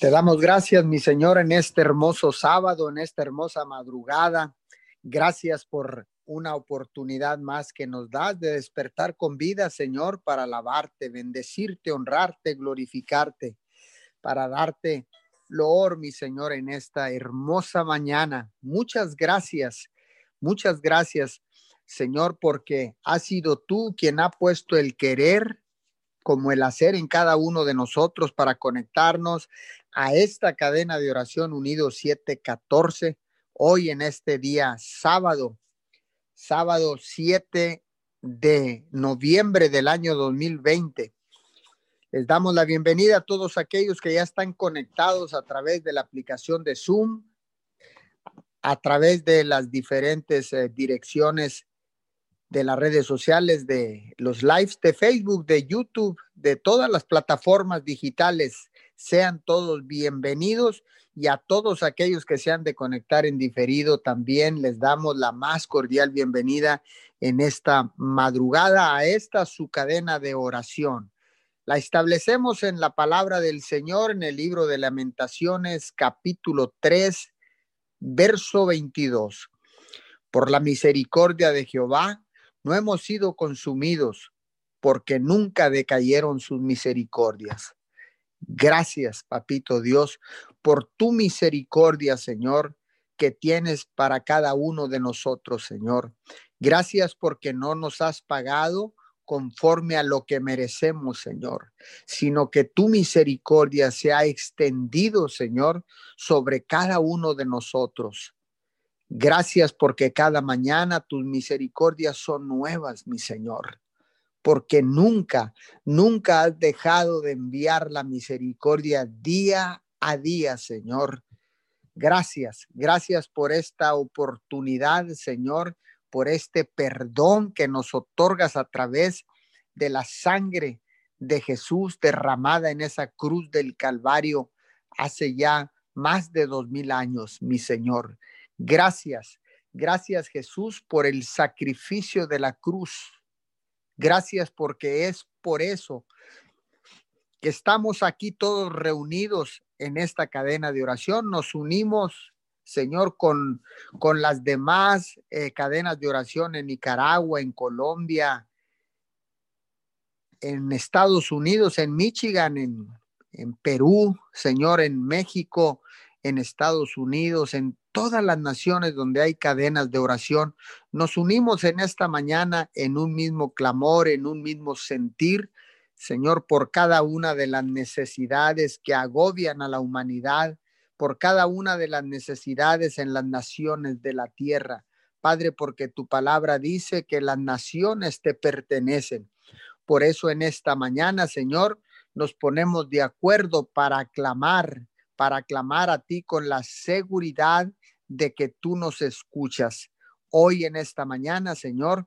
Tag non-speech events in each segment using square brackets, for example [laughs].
Te damos gracias, mi Señor, en este hermoso sábado, en esta hermosa madrugada. Gracias por una oportunidad más que nos das de despertar con vida, Señor, para alabarte, bendecirte, honrarte, glorificarte, para darte loor, mi Señor, en esta hermosa mañana. Muchas gracias, muchas gracias, Señor, porque has sido tú quien ha puesto el querer como el hacer en cada uno de nosotros para conectarnos a esta cadena de oración unido 714, hoy en este día sábado, sábado 7 de noviembre del año 2020. Les damos la bienvenida a todos aquellos que ya están conectados a través de la aplicación de Zoom, a través de las diferentes eh, direcciones de las redes sociales, de los lives de Facebook, de YouTube, de todas las plataformas digitales. Sean todos bienvenidos y a todos aquellos que se han de conectar en diferido también les damos la más cordial bienvenida en esta madrugada a esta su cadena de oración. La establecemos en la palabra del Señor en el libro de Lamentaciones capítulo 3 verso 22. Por la misericordia de Jehová no hemos sido consumidos porque nunca decayeron sus misericordias. Gracias, papito Dios, por tu misericordia, Señor, que tienes para cada uno de nosotros, Señor. Gracias porque no nos has pagado conforme a lo que merecemos, Señor, sino que tu misericordia se ha extendido, Señor, sobre cada uno de nosotros. Gracias porque cada mañana tus misericordias son nuevas, mi Señor, porque nunca, nunca has dejado de enviar la misericordia día a día, Señor. Gracias, gracias por esta oportunidad, Señor, por este perdón que nos otorgas a través de la sangre de Jesús derramada en esa cruz del Calvario hace ya más de dos mil años, mi Señor. Gracias, gracias Jesús por el sacrificio de la cruz. Gracias porque es por eso que estamos aquí todos reunidos en esta cadena de oración. Nos unimos, Señor, con, con las demás eh, cadenas de oración en Nicaragua, en Colombia, en Estados Unidos, en Michigan, en, en Perú, Señor, en México, en Estados Unidos, en todas las naciones donde hay cadenas de oración, nos unimos en esta mañana en un mismo clamor, en un mismo sentir, Señor, por cada una de las necesidades que agobian a la humanidad, por cada una de las necesidades en las naciones de la tierra. Padre, porque tu palabra dice que las naciones te pertenecen. Por eso en esta mañana, Señor, nos ponemos de acuerdo para clamar, para clamar a ti con la seguridad de que tú nos escuchas. Hoy en esta mañana, Señor,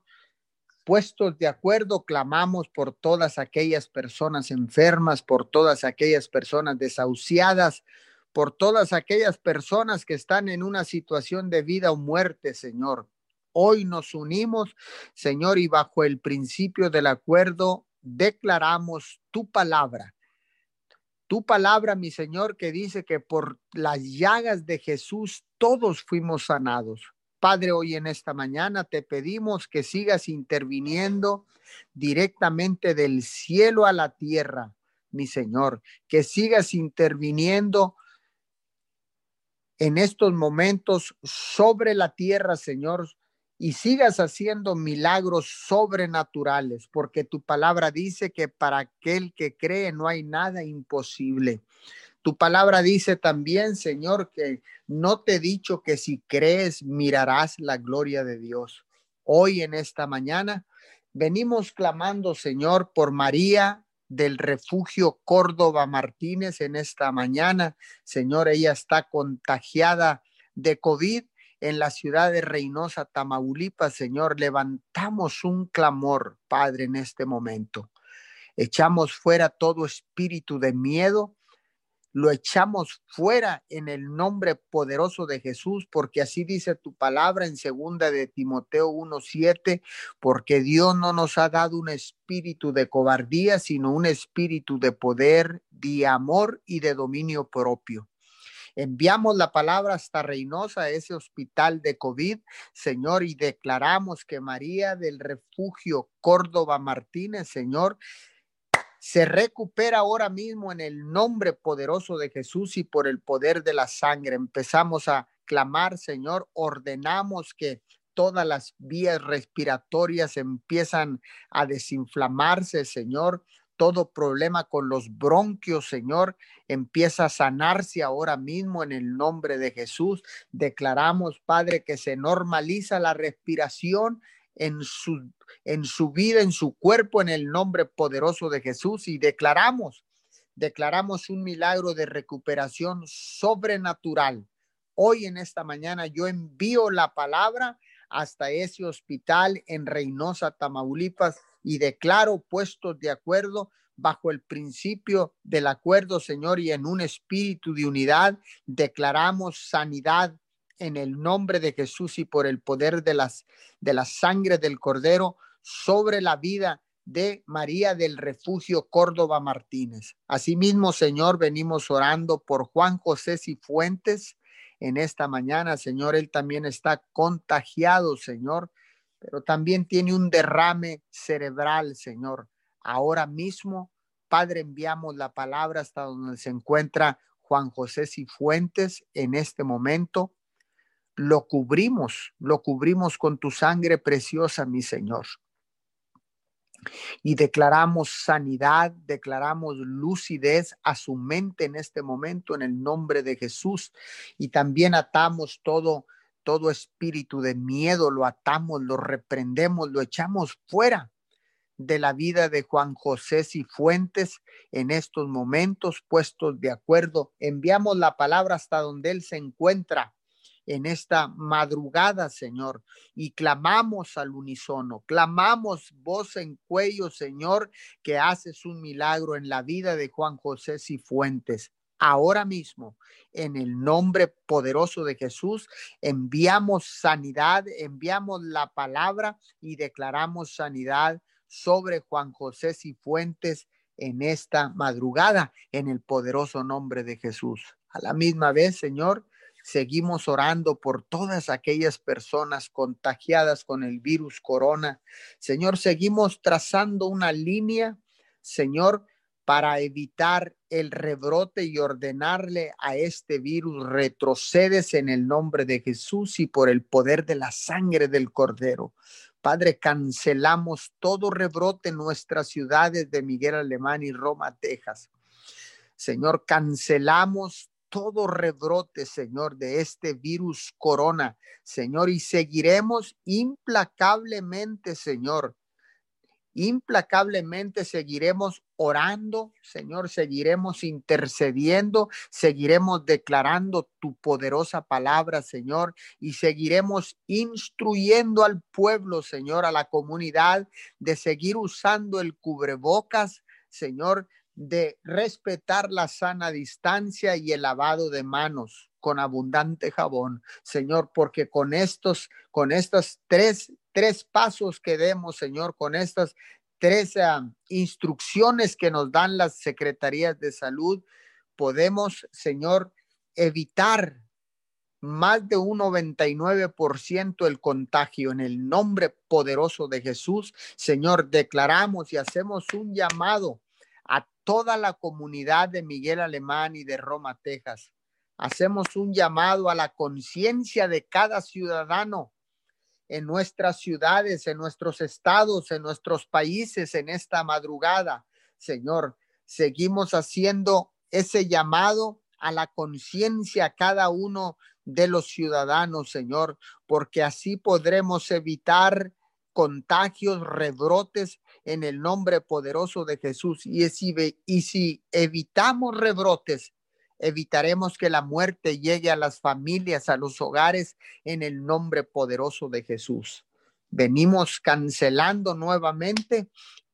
puestos de acuerdo, clamamos por todas aquellas personas enfermas, por todas aquellas personas desahuciadas, por todas aquellas personas que están en una situación de vida o muerte, Señor. Hoy nos unimos, Señor, y bajo el principio del acuerdo declaramos tu palabra tu palabra, mi Señor, que dice que por las llagas de Jesús todos fuimos sanados. Padre, hoy en esta mañana te pedimos que sigas interviniendo directamente del cielo a la tierra, mi Señor, que sigas interviniendo en estos momentos sobre la tierra, Señor, y sigas haciendo milagros sobrenaturales, porque tu palabra dice que para aquel que cree no hay nada imposible. Tu palabra dice también, Señor, que no te he dicho que si crees mirarás la gloria de Dios. Hoy en esta mañana venimos clamando, Señor, por María del refugio Córdoba Martínez en esta mañana. Señor, ella está contagiada de COVID en la ciudad de Reynosa, Tamaulipas, Señor, levantamos un clamor, Padre, en este momento. Echamos fuera todo espíritu de miedo, lo echamos fuera en el nombre poderoso de Jesús, porque así dice tu palabra en segunda de Timoteo 1:7, porque Dios no nos ha dado un espíritu de cobardía, sino un espíritu de poder, de amor y de dominio propio. Enviamos la palabra hasta Reynosa, ese hospital de COVID, Señor, y declaramos que María del Refugio Córdoba Martínez, Señor, se recupera ahora mismo en el nombre poderoso de Jesús y por el poder de la sangre. Empezamos a clamar, Señor, ordenamos que todas las vías respiratorias empiezan a desinflamarse, Señor. Todo problema con los bronquios, Señor, empieza a sanarse ahora mismo en el nombre de Jesús. Declaramos, Padre, que se normaliza la respiración en su, en su vida, en su cuerpo, en el nombre poderoso de Jesús y declaramos, declaramos un milagro de recuperación sobrenatural. Hoy en esta mañana yo envío la palabra hasta ese hospital en Reynosa, Tamaulipas, y declaro puestos de acuerdo bajo el principio del acuerdo, Señor, y en un espíritu de unidad, declaramos sanidad en el nombre de Jesús y por el poder de las de la sangre del cordero sobre la vida de María del Refugio Córdoba Martínez. Asimismo, Señor, venimos orando por Juan José Cifuentes en esta mañana, Señor, él también está contagiado, Señor, pero también tiene un derrame cerebral, Señor. Ahora mismo, Padre, enviamos la palabra hasta donde se encuentra Juan José Cifuentes en este momento lo cubrimos, lo cubrimos con tu sangre preciosa, mi Señor. Y declaramos sanidad, declaramos lucidez a su mente en este momento en el nombre de Jesús. Y también atamos todo, todo espíritu de miedo, lo atamos, lo reprendemos, lo echamos fuera de la vida de Juan José Cifuentes en estos momentos puestos de acuerdo. Enviamos la palabra hasta donde él se encuentra en esta madrugada, Señor, y clamamos al unísono, clamamos voz en cuello, Señor, que haces un milagro en la vida de Juan José Cifuentes. Ahora mismo, en el nombre poderoso de Jesús, enviamos sanidad, enviamos la palabra y declaramos sanidad sobre Juan José Cifuentes en esta madrugada, en el poderoso nombre de Jesús. A la misma vez, Señor, Seguimos orando por todas aquellas personas contagiadas con el virus corona. Señor, seguimos trazando una línea, Señor, para evitar el rebrote y ordenarle a este virus retrocedes en el nombre de Jesús y por el poder de la sangre del Cordero. Padre, cancelamos todo rebrote en nuestras ciudades de Miguel Alemán y Roma, Texas. Señor, cancelamos todo rebrote, Señor, de este virus corona, Señor, y seguiremos implacablemente, Señor. Implacablemente seguiremos orando, Señor, seguiremos intercediendo, seguiremos declarando tu poderosa palabra, Señor, y seguiremos instruyendo al pueblo, Señor, a la comunidad de seguir usando el cubrebocas, Señor, de respetar la sana distancia y el lavado de manos con abundante jabón, Señor, porque con estos, con estas tres, tres pasos que demos, Señor, con estas tres ah, instrucciones que nos dan las secretarías de salud, podemos, Señor, evitar más de un 99% el contagio en el nombre poderoso de Jesús. Señor, declaramos y hacemos un llamado a toda la comunidad de Miguel Alemán y de Roma, Texas. Hacemos un llamado a la conciencia de cada ciudadano en nuestras ciudades, en nuestros estados, en nuestros países en esta madrugada. Señor, seguimos haciendo ese llamado a la conciencia cada uno de los ciudadanos, Señor, porque así podremos evitar contagios, rebrotes en el nombre poderoso de Jesús. Y si, y si evitamos rebrotes, evitaremos que la muerte llegue a las familias, a los hogares, en el nombre poderoso de Jesús. Venimos cancelando nuevamente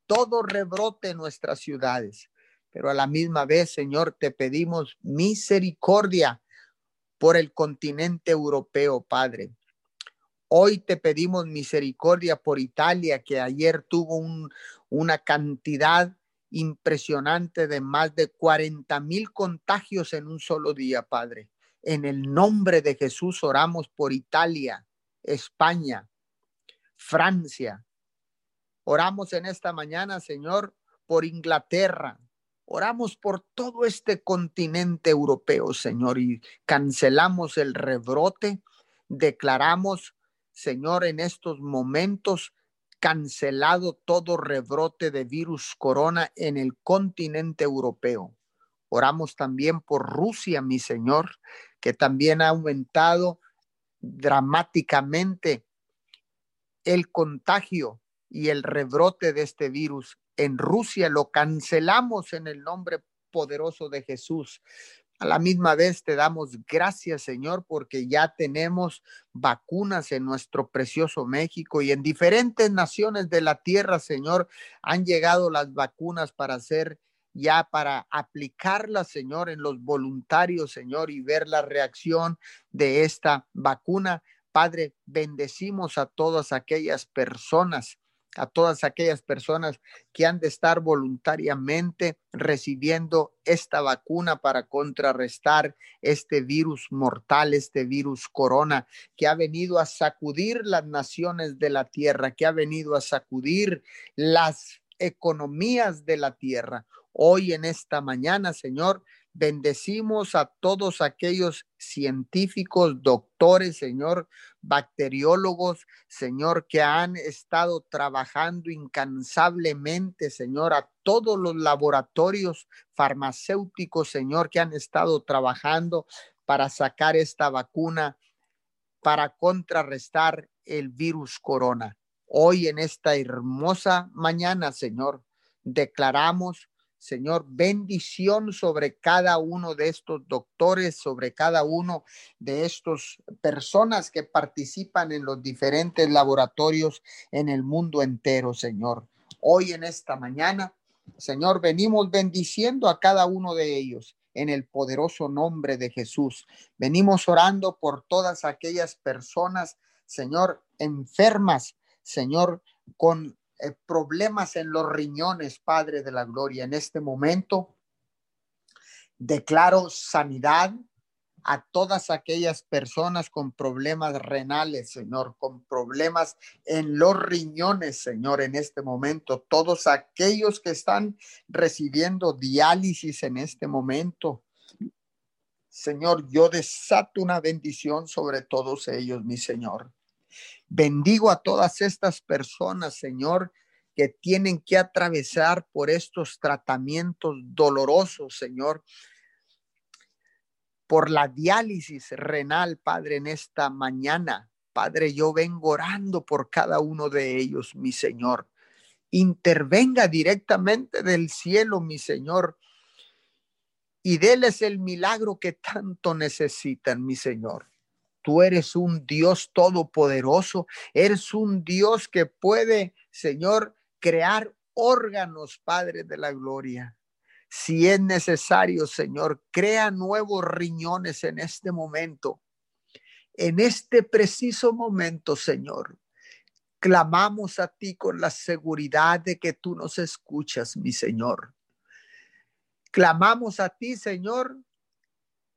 todo rebrote en nuestras ciudades. pero a la misma vez, Señor, te pedimos misericordia por el continente europeo, Padre. Hoy te pedimos misericordia por Italia, que ayer tuvo una cantidad impresionante de más de 40 mil contagios en un solo día, Padre. En el nombre de Jesús oramos por Italia, España, Francia. Oramos en esta mañana, Señor, por Inglaterra. Oramos por todo este continente europeo, Señor, y cancelamos el rebrote. Declaramos, Señor, en estos momentos cancelado todo rebrote de virus corona en el continente europeo. Oramos también por Rusia, mi Señor, que también ha aumentado dramáticamente el contagio y el rebrote de este virus. En Rusia lo cancelamos en el nombre poderoso de Jesús. A la misma vez te damos gracias, Señor, porque ya tenemos vacunas en nuestro precioso México y en diferentes naciones de la tierra, Señor, han llegado las vacunas para hacer ya para aplicarlas, Señor, en los voluntarios, Señor, y ver la reacción de esta vacuna. Padre, bendecimos a todas aquellas personas a todas aquellas personas que han de estar voluntariamente recibiendo esta vacuna para contrarrestar este virus mortal, este virus corona que ha venido a sacudir las naciones de la tierra, que ha venido a sacudir las economías de la tierra. Hoy en esta mañana, Señor, Bendecimos a todos aquellos científicos, doctores, Señor, bacteriólogos, Señor, que han estado trabajando incansablemente, Señor, a todos los laboratorios farmacéuticos, Señor, que han estado trabajando para sacar esta vacuna, para contrarrestar el virus corona. Hoy en esta hermosa mañana, Señor, declaramos Señor, bendición sobre cada uno de estos doctores, sobre cada uno de estos personas que participan en los diferentes laboratorios en el mundo entero, Señor. Hoy en esta mañana, Señor, venimos bendiciendo a cada uno de ellos en el poderoso nombre de Jesús. Venimos orando por todas aquellas personas, Señor, enfermas, Señor, con eh, problemas en los riñones, Padre de la Gloria. En este momento declaro sanidad a todas aquellas personas con problemas renales, Señor, con problemas en los riñones, Señor, en este momento. Todos aquellos que están recibiendo diálisis en este momento. Señor, yo desato una bendición sobre todos ellos, mi Señor. Bendigo a todas estas personas, Señor, que tienen que atravesar por estos tratamientos dolorosos, Señor, por la diálisis renal, Padre, en esta mañana. Padre, yo vengo orando por cada uno de ellos, mi Señor. Intervenga directamente del cielo, mi Señor, y déles el milagro que tanto necesitan, mi Señor. Tú eres un Dios todopoderoso, eres un Dios que puede, Señor, crear órganos, Padre de la Gloria. Si es necesario, Señor, crea nuevos riñones en este momento. En este preciso momento, Señor, clamamos a ti con la seguridad de que tú nos escuchas, mi Señor. Clamamos a ti, Señor,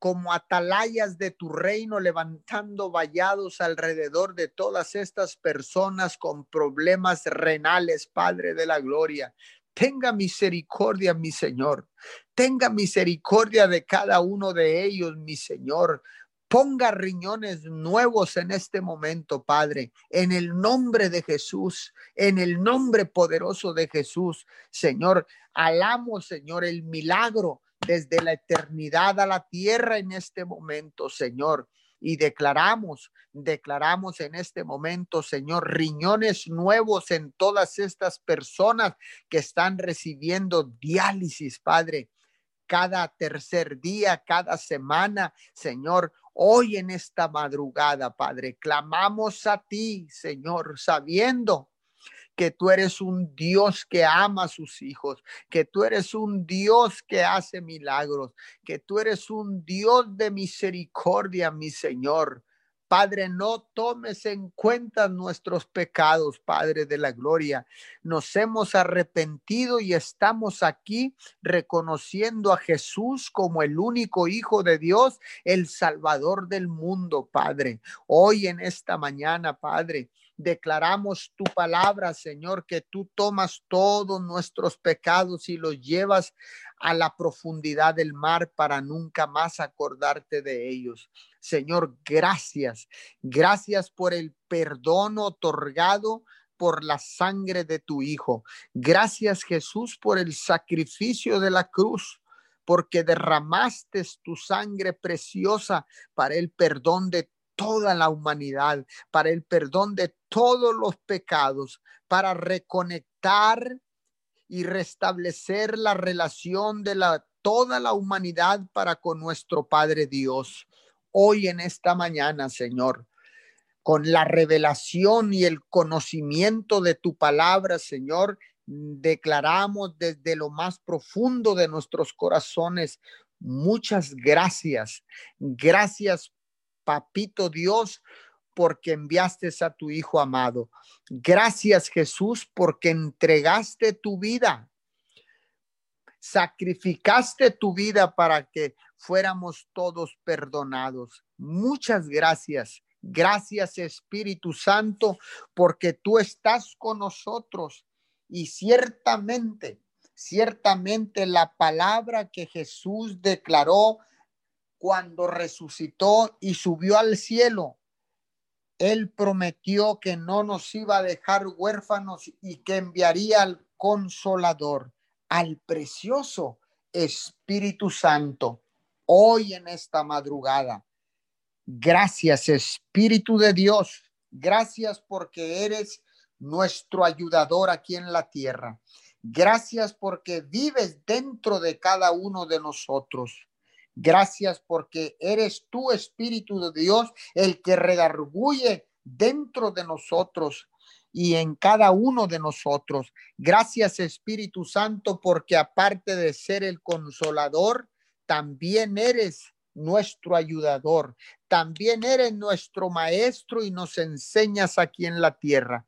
como atalayas de tu reino, levantando vallados alrededor de todas estas personas con problemas renales, Padre de la Gloria. Tenga misericordia, mi Señor. Tenga misericordia de cada uno de ellos, mi Señor. Ponga riñones nuevos en este momento, Padre, en el nombre de Jesús, en el nombre poderoso de Jesús. Señor, alamos, Señor, el milagro desde la eternidad a la tierra en este momento, Señor. Y declaramos, declaramos en este momento, Señor, riñones nuevos en todas estas personas que están recibiendo diálisis, Padre, cada tercer día, cada semana, Señor. Hoy en esta madrugada, Padre, clamamos a ti, Señor, sabiendo que tú eres un Dios que ama a sus hijos, que tú eres un Dios que hace milagros, que tú eres un Dios de misericordia, mi Señor. Padre, no tomes en cuenta nuestros pecados, Padre de la Gloria. Nos hemos arrepentido y estamos aquí reconociendo a Jesús como el único Hijo de Dios, el Salvador del mundo, Padre. Hoy en esta mañana, Padre, declaramos tu palabra, Señor, que tú tomas todos nuestros pecados y los llevas a la profundidad del mar para nunca más acordarte de ellos. Señor, gracias. Gracias por el perdón otorgado por la sangre de tu Hijo. Gracias Jesús por el sacrificio de la cruz porque derramaste tu sangre preciosa para el perdón de toda la humanidad, para el perdón de todos los pecados, para reconectar y restablecer la relación de la toda la humanidad para con nuestro Padre Dios. Hoy en esta mañana, Señor, con la revelación y el conocimiento de tu palabra, Señor, declaramos desde lo más profundo de nuestros corazones muchas gracias. Gracias, Papito Dios, porque enviaste a tu Hijo amado. Gracias Jesús porque entregaste tu vida. Sacrificaste tu vida para que fuéramos todos perdonados. Muchas gracias. Gracias Espíritu Santo porque tú estás con nosotros y ciertamente, ciertamente la palabra que Jesús declaró cuando resucitó y subió al cielo él prometió que no nos iba a dejar huérfanos y que enviaría al consolador, al precioso Espíritu Santo, hoy en esta madrugada. Gracias, Espíritu de Dios. Gracias porque eres nuestro ayudador aquí en la tierra. Gracias porque vives dentro de cada uno de nosotros. Gracias porque eres tú, Espíritu de Dios, el que redarguye dentro de nosotros y en cada uno de nosotros. Gracias, Espíritu Santo, porque aparte de ser el consolador, también eres nuestro ayudador, también eres nuestro maestro y nos enseñas aquí en la tierra.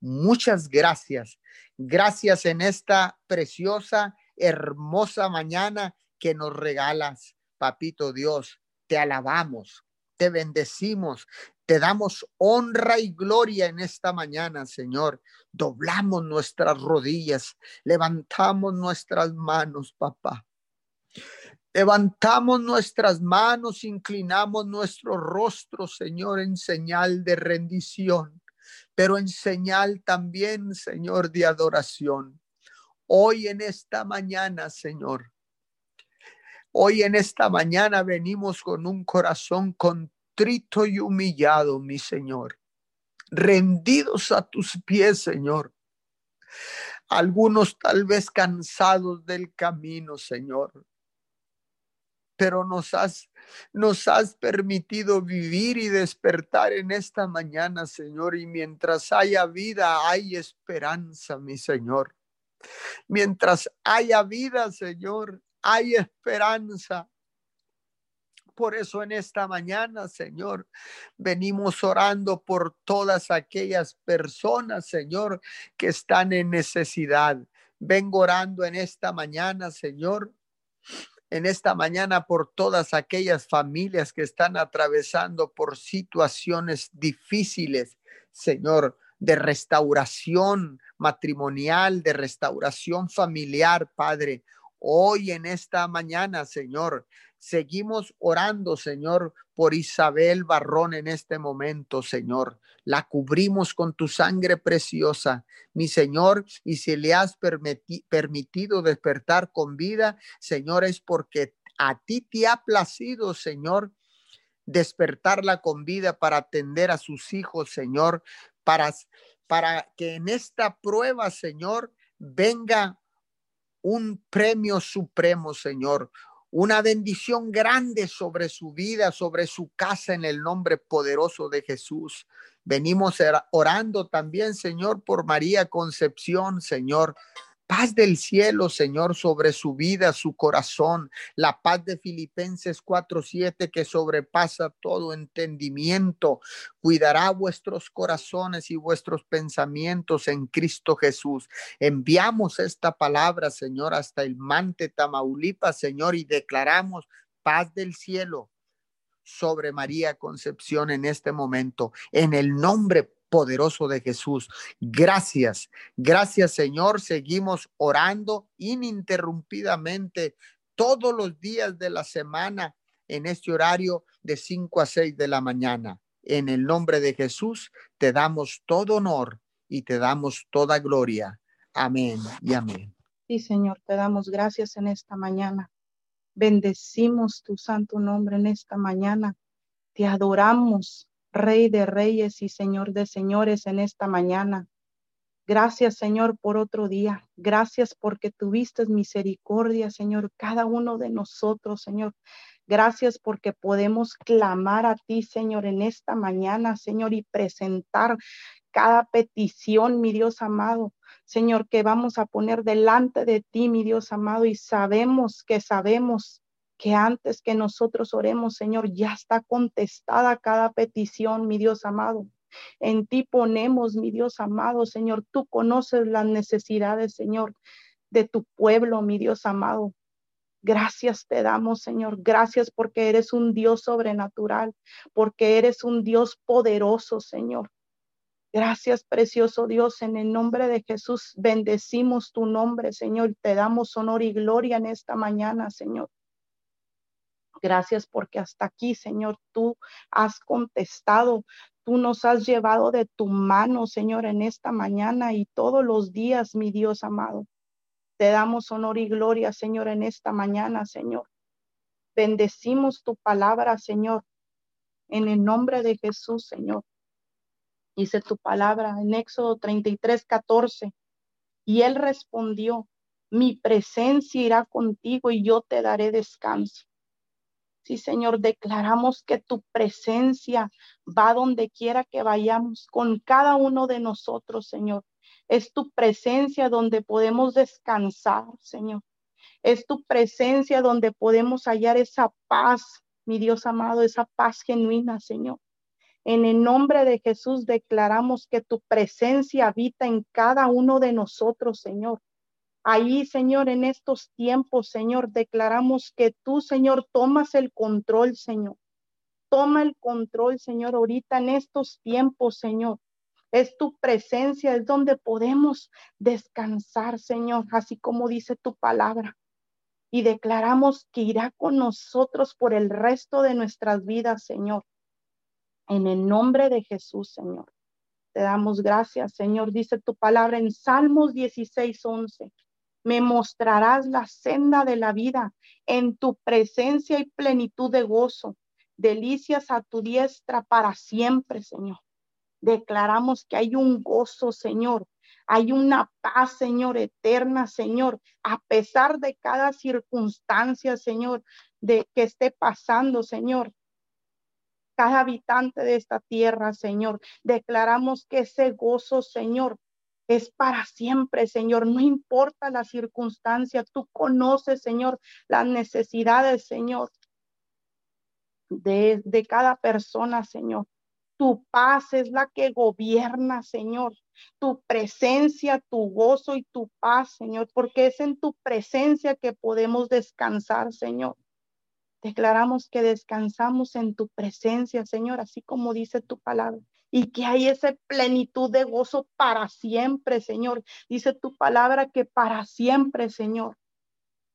Muchas gracias. Gracias en esta preciosa, hermosa mañana que nos regalas, papito Dios. Te alabamos, te bendecimos, te damos honra y gloria en esta mañana, Señor. Doblamos nuestras rodillas, levantamos nuestras manos, papá. Levantamos nuestras manos, inclinamos nuestro rostro, Señor, en señal de rendición, pero en señal también, Señor, de adoración. Hoy en esta mañana, Señor, Hoy en esta mañana venimos con un corazón contrito y humillado, mi Señor, rendidos a tus pies, Señor. Algunos tal vez cansados del camino, Señor. Pero nos has, nos has permitido vivir y despertar en esta mañana, Señor. Y mientras haya vida, hay esperanza, mi Señor. Mientras haya vida, Señor, hay esperanza. Por eso en esta mañana, Señor, venimos orando por todas aquellas personas, Señor, que están en necesidad. Vengo orando en esta mañana, Señor, en esta mañana por todas aquellas familias que están atravesando por situaciones difíciles, Señor, de restauración matrimonial, de restauración familiar, Padre. Hoy en esta mañana, Señor, seguimos orando, Señor, por Isabel Barrón en este momento, Señor. La cubrimos con tu sangre preciosa, mi Señor, y si le has permitido despertar con vida, Señor, es porque a ti te ha placido, Señor, despertarla con vida para atender a sus hijos, Señor, para, para que en esta prueba, Señor, venga un premio supremo, Señor, una bendición grande sobre su vida, sobre su casa en el nombre poderoso de Jesús. Venimos orando también, Señor, por María Concepción, Señor paz del cielo, Señor, sobre su vida, su corazón, la paz de Filipenses 4:7 que sobrepasa todo entendimiento, cuidará vuestros corazones y vuestros pensamientos en Cristo Jesús. Enviamos esta palabra, Señor, hasta el Mante, Tamaulipas, Señor, y declaramos paz del cielo sobre María Concepción en este momento, en el nombre poderoso de Jesús. Gracias, gracias Señor. Seguimos orando ininterrumpidamente todos los días de la semana en este horario de 5 a 6 de la mañana. En el nombre de Jesús te damos todo honor y te damos toda gloria. Amén y amén. Sí, Señor, te damos gracias en esta mañana. Bendecimos tu santo nombre en esta mañana. Te adoramos, Rey de reyes y Señor de señores en esta mañana. Gracias, Señor, por otro día. Gracias porque tuviste misericordia, Señor, cada uno de nosotros, Señor. Gracias porque podemos clamar a ti, Señor, en esta mañana, Señor, y presentar cada petición, mi Dios amado. Señor, que vamos a poner delante de ti, mi Dios amado, y sabemos que sabemos que antes que nosotros oremos, Señor, ya está contestada cada petición, mi Dios amado. En ti ponemos, mi Dios amado, Señor, tú conoces las necesidades, Señor, de tu pueblo, mi Dios amado. Gracias te damos, Señor. Gracias porque eres un Dios sobrenatural, porque eres un Dios poderoso, Señor. Gracias, precioso Dios, en el nombre de Jesús. Bendecimos tu nombre, Señor. Te damos honor y gloria en esta mañana, Señor. Gracias porque hasta aquí, Señor, tú has contestado. Tú nos has llevado de tu mano, Señor, en esta mañana y todos los días, mi Dios amado. Te damos honor y gloria, Señor, en esta mañana, Señor. Bendecimos tu palabra, Señor, en el nombre de Jesús, Señor. Dice tu palabra en Éxodo 33, 14. Y él respondió, mi presencia irá contigo y yo te daré descanso. Sí, Señor, declaramos que tu presencia va donde quiera que vayamos con cada uno de nosotros, Señor. Es tu presencia donde podemos descansar, Señor. Es tu presencia donde podemos hallar esa paz, mi Dios amado, esa paz genuina, Señor. En el nombre de Jesús declaramos que tu presencia habita en cada uno de nosotros, Señor. Ahí, Señor, en estos tiempos, Señor, declaramos que tú, Señor, tomas el control, Señor. Toma el control, Señor, ahorita en estos tiempos, Señor. Es tu presencia, es donde podemos descansar, Señor, así como dice tu palabra. Y declaramos que irá con nosotros por el resto de nuestras vidas, Señor. En el nombre de Jesús, Señor. Te damos gracias, Señor. Dice tu palabra en Salmos 16, 11 me mostrarás la senda de la vida. En tu presencia y plenitud de gozo. Delicias a tu diestra para siempre, Señor. Declaramos que hay un gozo, Señor. Hay una paz, Señor, eterna, Señor, a pesar de cada circunstancia, Señor, de que esté pasando, Señor. Cada habitante de esta tierra, Señor, declaramos que ese gozo, Señor, es para siempre, Señor. No importa la circunstancia, tú conoces, Señor, las necesidades, Señor, de, de cada persona, Señor. Tu paz es la que gobierna, Señor. Tu presencia, tu gozo y tu paz, Señor, porque es en tu presencia que podemos descansar, Señor. Declaramos que descansamos en tu presencia, Señor, así como dice tu palabra y que hay esa plenitud de gozo para siempre, Señor. Dice tu palabra que para siempre, Señor.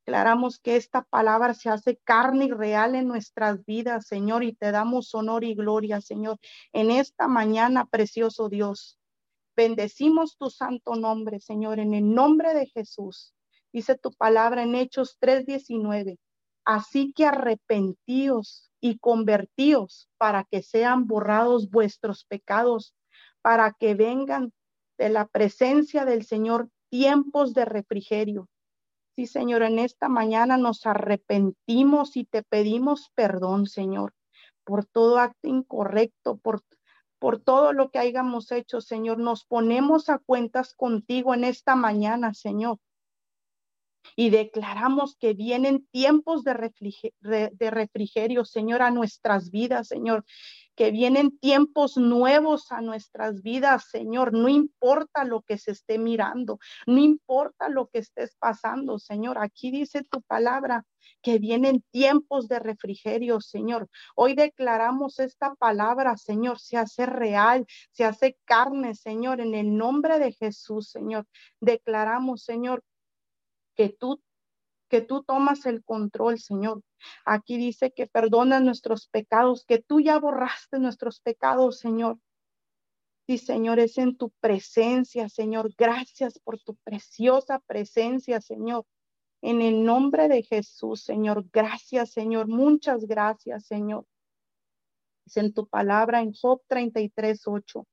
Declaramos que esta palabra se hace carne y real en nuestras vidas, Señor, y te damos honor y gloria, Señor, en esta mañana, precioso Dios. Bendecimos tu santo nombre, Señor, en el nombre de Jesús. Dice tu palabra en Hechos 3:19. Así que arrepentíos y convertíos para que sean borrados vuestros pecados, para que vengan de la presencia del Señor tiempos de refrigerio. Sí, Señor, en esta mañana nos arrepentimos y te pedimos perdón, Señor, por todo acto incorrecto, por, por todo lo que hayamos hecho, Señor. Nos ponemos a cuentas contigo en esta mañana, Señor. Y declaramos que vienen tiempos de, refrigerio, Señor, a nuestras vidas, Señor que vienen tiempos nuevos a nuestras vidas, Señor. No importa lo que se esté mirando, no importa lo que estés pasando, Señor. Aquí dice tu palabra que vienen tiempos de refrigerio, Señor. Hoy declaramos esta palabra, Señor, se hace real, se hace carne, Señor, en el nombre de Jesús, Señor. Declaramos, Señor, que tú que tú tomas el control, Señor. Aquí dice que perdonas nuestros pecados, que tú ya borraste nuestros pecados, Señor. Sí, Señor, es en tu presencia, Señor. Gracias por tu preciosa presencia, Señor. En el nombre de Jesús, Señor. Gracias, Señor. Muchas gracias, Señor. Es en tu palabra en Job 33, 8.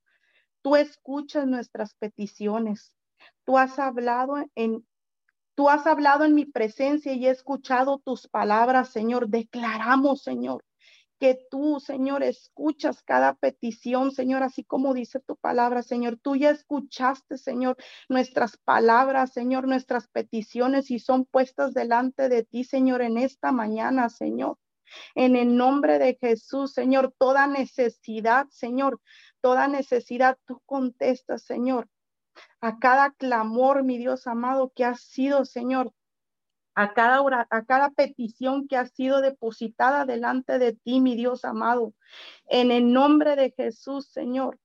Tú escuchas nuestras peticiones. Tú has hablado en Tú has hablado en mi presencia y he escuchado tus palabras, Señor. Declaramos, Señor, que tú, Señor, escuchas cada petición, Señor, así como dice tu palabra, Señor. Tú ya escuchaste, Señor, nuestras palabras, Señor, nuestras peticiones y son puestas delante de ti, Señor, en esta mañana, Señor. En el nombre de Jesús, Señor, toda necesidad, Señor, toda necesidad, tú contestas, Señor a cada clamor, mi Dios amado, que ha sido, Señor, a cada, hora, a cada petición que ha sido depositada delante de ti, mi Dios amado. En el nombre de Jesús, Señor,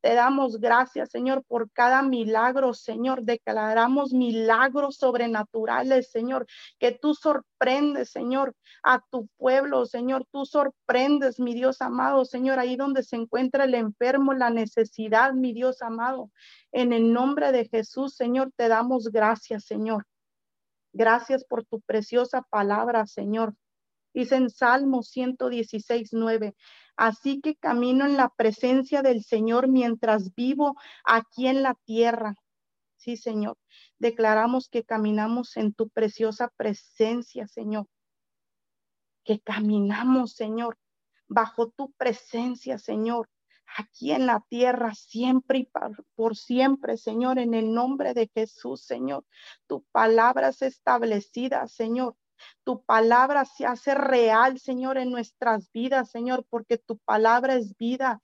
te damos gracias, Señor, por cada milagro, Señor. Declaramos milagros sobrenaturales, Señor, que tú sorprendes, Señor, a tu pueblo, Señor. Tú sorprendes, mi Dios amado, Señor, ahí donde se encuentra el enfermo, la necesidad, mi Dios amado. En el nombre de Jesús, Señor, te damos gracias, Señor. Gracias por tu preciosa palabra, Señor. Dice en Salmo 116, 9, así que camino en la presencia del Señor mientras vivo aquí en la tierra. Sí, Señor, declaramos que caminamos en tu preciosa presencia, Señor. Que caminamos, Señor, bajo tu presencia, Señor, aquí en la tierra, siempre y por siempre, Señor, en el nombre de Jesús, Señor. Tu palabra es establecida, Señor. Tu palabra se hace real, Señor, en nuestras vidas, Señor, porque tu palabra es vida.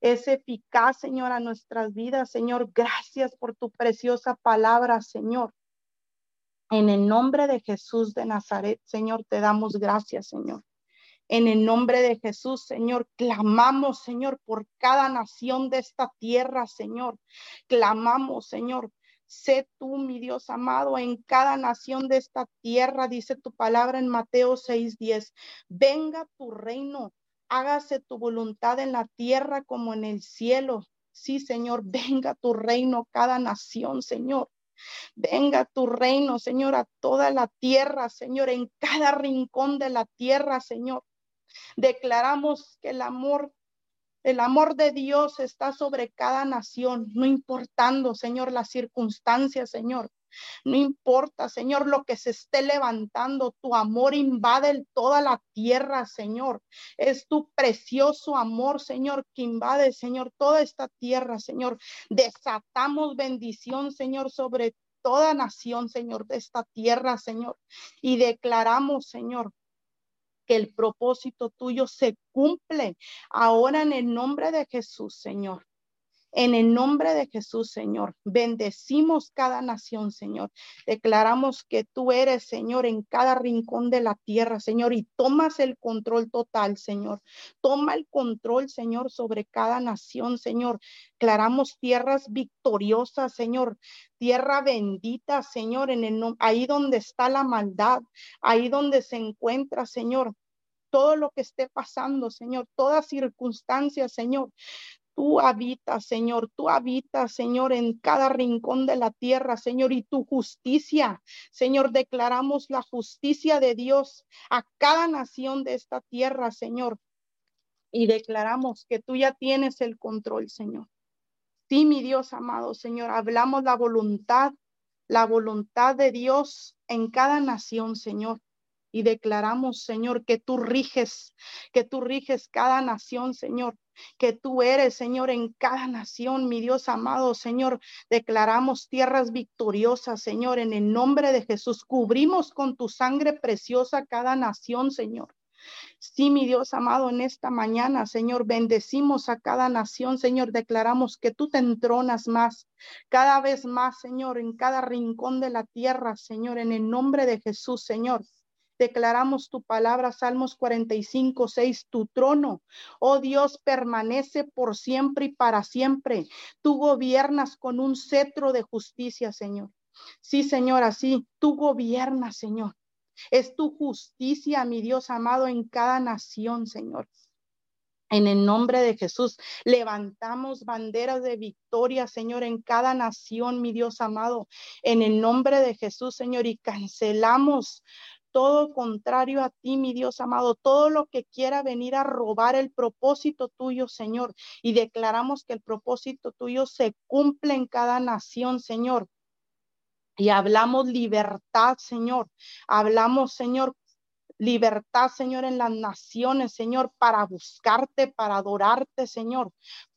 Es eficaz, Señor, a nuestras vidas, Señor. Gracias por tu preciosa palabra, Señor. En el nombre de Jesús de Nazaret, Señor, te damos gracias, Señor. En el nombre de Jesús, Señor, clamamos, Señor, por cada nación de esta tierra, Señor. Clamamos, Señor, Sé tú, mi Dios amado, en cada nación de esta tierra, dice tu palabra en Mateo 6:10. Venga tu reino, hágase tu voluntad en la tierra como en el cielo. Sí, Señor, [laughs] venga tu reino, cada nación, Señor. Venga tu reino, Señor, a toda la tierra, Señor, en cada rincón de la tierra, Señor. Declaramos que el amor el amor de Dios está sobre cada nación, no importando, Señor, las circunstancias, Señor. No importa, Señor, lo que se esté levantando, tu amor invade toda la tierra, Señor. Es tu precioso amor, Señor, que invade, Señor, toda esta tierra, Señor. Desatamos bendición, Señor, sobre toda nación, Señor, de esta tierra, Señor. Y declaramos, Señor, que el propósito tuyo se cumple ahora en el nombre de Jesús, Señor. En el nombre de Jesús, Señor, bendecimos cada nación, Señor. Declaramos que tú eres, Señor, en cada rincón de la tierra, Señor, y tomas el control total, Señor. Toma el control, Señor, sobre cada nación, Señor. Declaramos tierras victoriosas, Señor. Tierra bendita, Señor, en el ahí donde está la maldad, ahí donde se encuentra, Señor todo lo que esté pasando, Señor, toda circunstancia, Señor. Tú habitas, Señor, tú habitas, Señor, en cada rincón de la tierra, Señor, y tu justicia, Señor, declaramos la justicia de Dios a cada nación de esta tierra, Señor, y declaramos que tú ya tienes el control, Señor. Sí, mi Dios amado, Señor, hablamos la voluntad la voluntad de Dios en cada nación, Señor. Y declaramos, Señor, que tú riges, que tú riges cada nación, Señor que tú eres, Señor, en cada nación, mi Dios amado, Señor. Declaramos tierras victoriosas, Señor, en el nombre de Jesús. Cubrimos con tu sangre preciosa cada nación, Señor. Sí, mi Dios amado, en esta mañana, Señor, bendecimos a cada nación, Señor, declaramos que tú te entronas más, cada vez más, Señor, en cada rincón de la tierra, Señor, en el nombre de Jesús, Señor. Declaramos tu palabra, Salmos 45, 6, tu trono, oh Dios, permanece por siempre y para siempre. Tú gobiernas con un cetro de justicia, Señor. Sí, Señor, así tú gobiernas, Señor. Es tu justicia, mi Dios amado, en cada nación, Señor. En el nombre de Jesús, levantamos banderas de victoria, Señor, en cada nación, mi Dios amado. En el nombre de Jesús, Señor, y cancelamos todo contrario a ti, mi Dios amado, todo lo que quiera venir a robar el propósito tuyo, Señor. Y declaramos que el propósito tuyo se cumple en cada nación, Señor. Y hablamos libertad, Señor. Hablamos, Señor, libertad, Señor, en las naciones, Señor, para buscarte, para adorarte, Señor,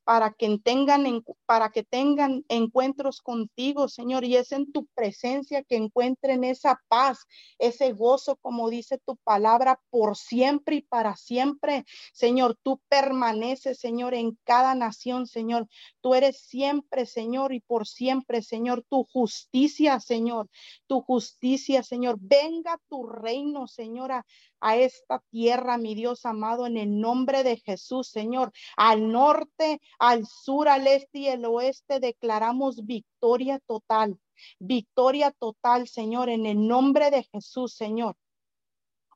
para que tengan, para que tengan encuentros contigo, Señor, y es en tu presencia que encuentren esa paz, ese gozo, como dice tu palabra, por siempre y para siempre. Señor, tú permaneces, Señor, en cada nación, Señor. Tú eres siempre, Señor, y por siempre, Señor, tu justicia, Señor, tu justicia, Señor. Venga tu reino, Señora, a esta tierra, mi Dios amado, en el nombre de Jesús, Señor. Al norte, al sur, al este y el oeste declaramos victoria total, victoria total, Señor, en el nombre de Jesús, Señor.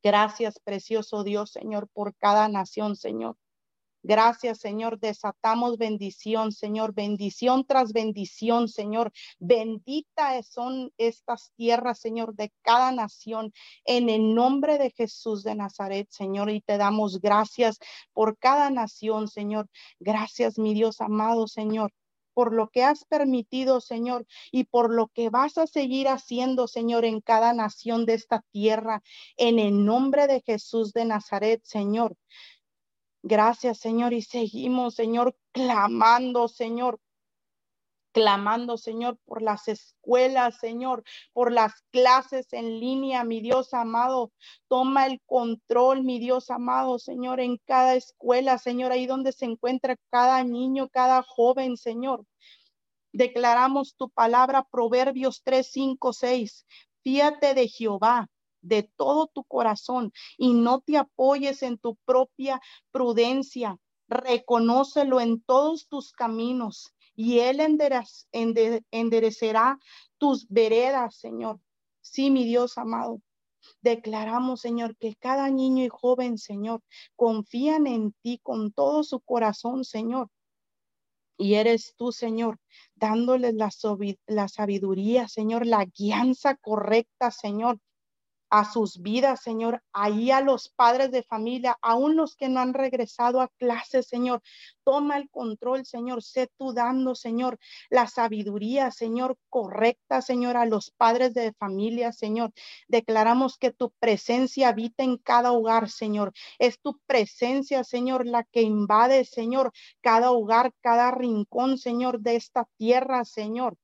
Gracias, precioso Dios, Señor, por cada nación, Señor. Gracias, Señor. Desatamos bendición, Señor. Bendición tras bendición, Señor. Bendita son estas tierras, Señor, de cada nación. En el nombre de Jesús de Nazaret, Señor. Y te damos gracias por cada nación, Señor. Gracias, mi Dios amado, Señor por lo que has permitido, Señor, y por lo que vas a seguir haciendo, Señor, en cada nación de esta tierra, en el nombre de Jesús de Nazaret, Señor. Gracias, Señor, y seguimos, Señor, clamando, Señor, clamando, Señor, por las escuelas, Señor, por las clases en línea, mi Dios amado. Toma el control, mi Dios amado, Señor, en cada escuela, Señor, ahí donde se encuentra cada niño, cada joven, Señor. Declaramos tu palabra, Proverbios 3, 5, 6. Fíate de Jehová de todo tu corazón y no te apoyes en tu propia prudencia. Reconócelo en todos tus caminos y Él enderecerá tus veredas, Señor. Sí, mi Dios amado. Declaramos, Señor, que cada niño y joven, Señor, confían en ti con todo su corazón, Señor. Y eres tú, Señor, dándoles la, la sabiduría, Señor, la guianza correcta, Señor, a sus vidas, Señor, ahí a los padres de familia, aún los que no han regresado a clases, Señor. Toma el control, Señor. Sé tú dando, Señor, la sabiduría, Señor, correcta, Señor, a los padres de familia, Señor. Declaramos que tu presencia habita en cada hogar, Señor. Es tu presencia, Señor, la que invade, Señor, cada hogar, cada rincón, Señor, de esta tierra, Señor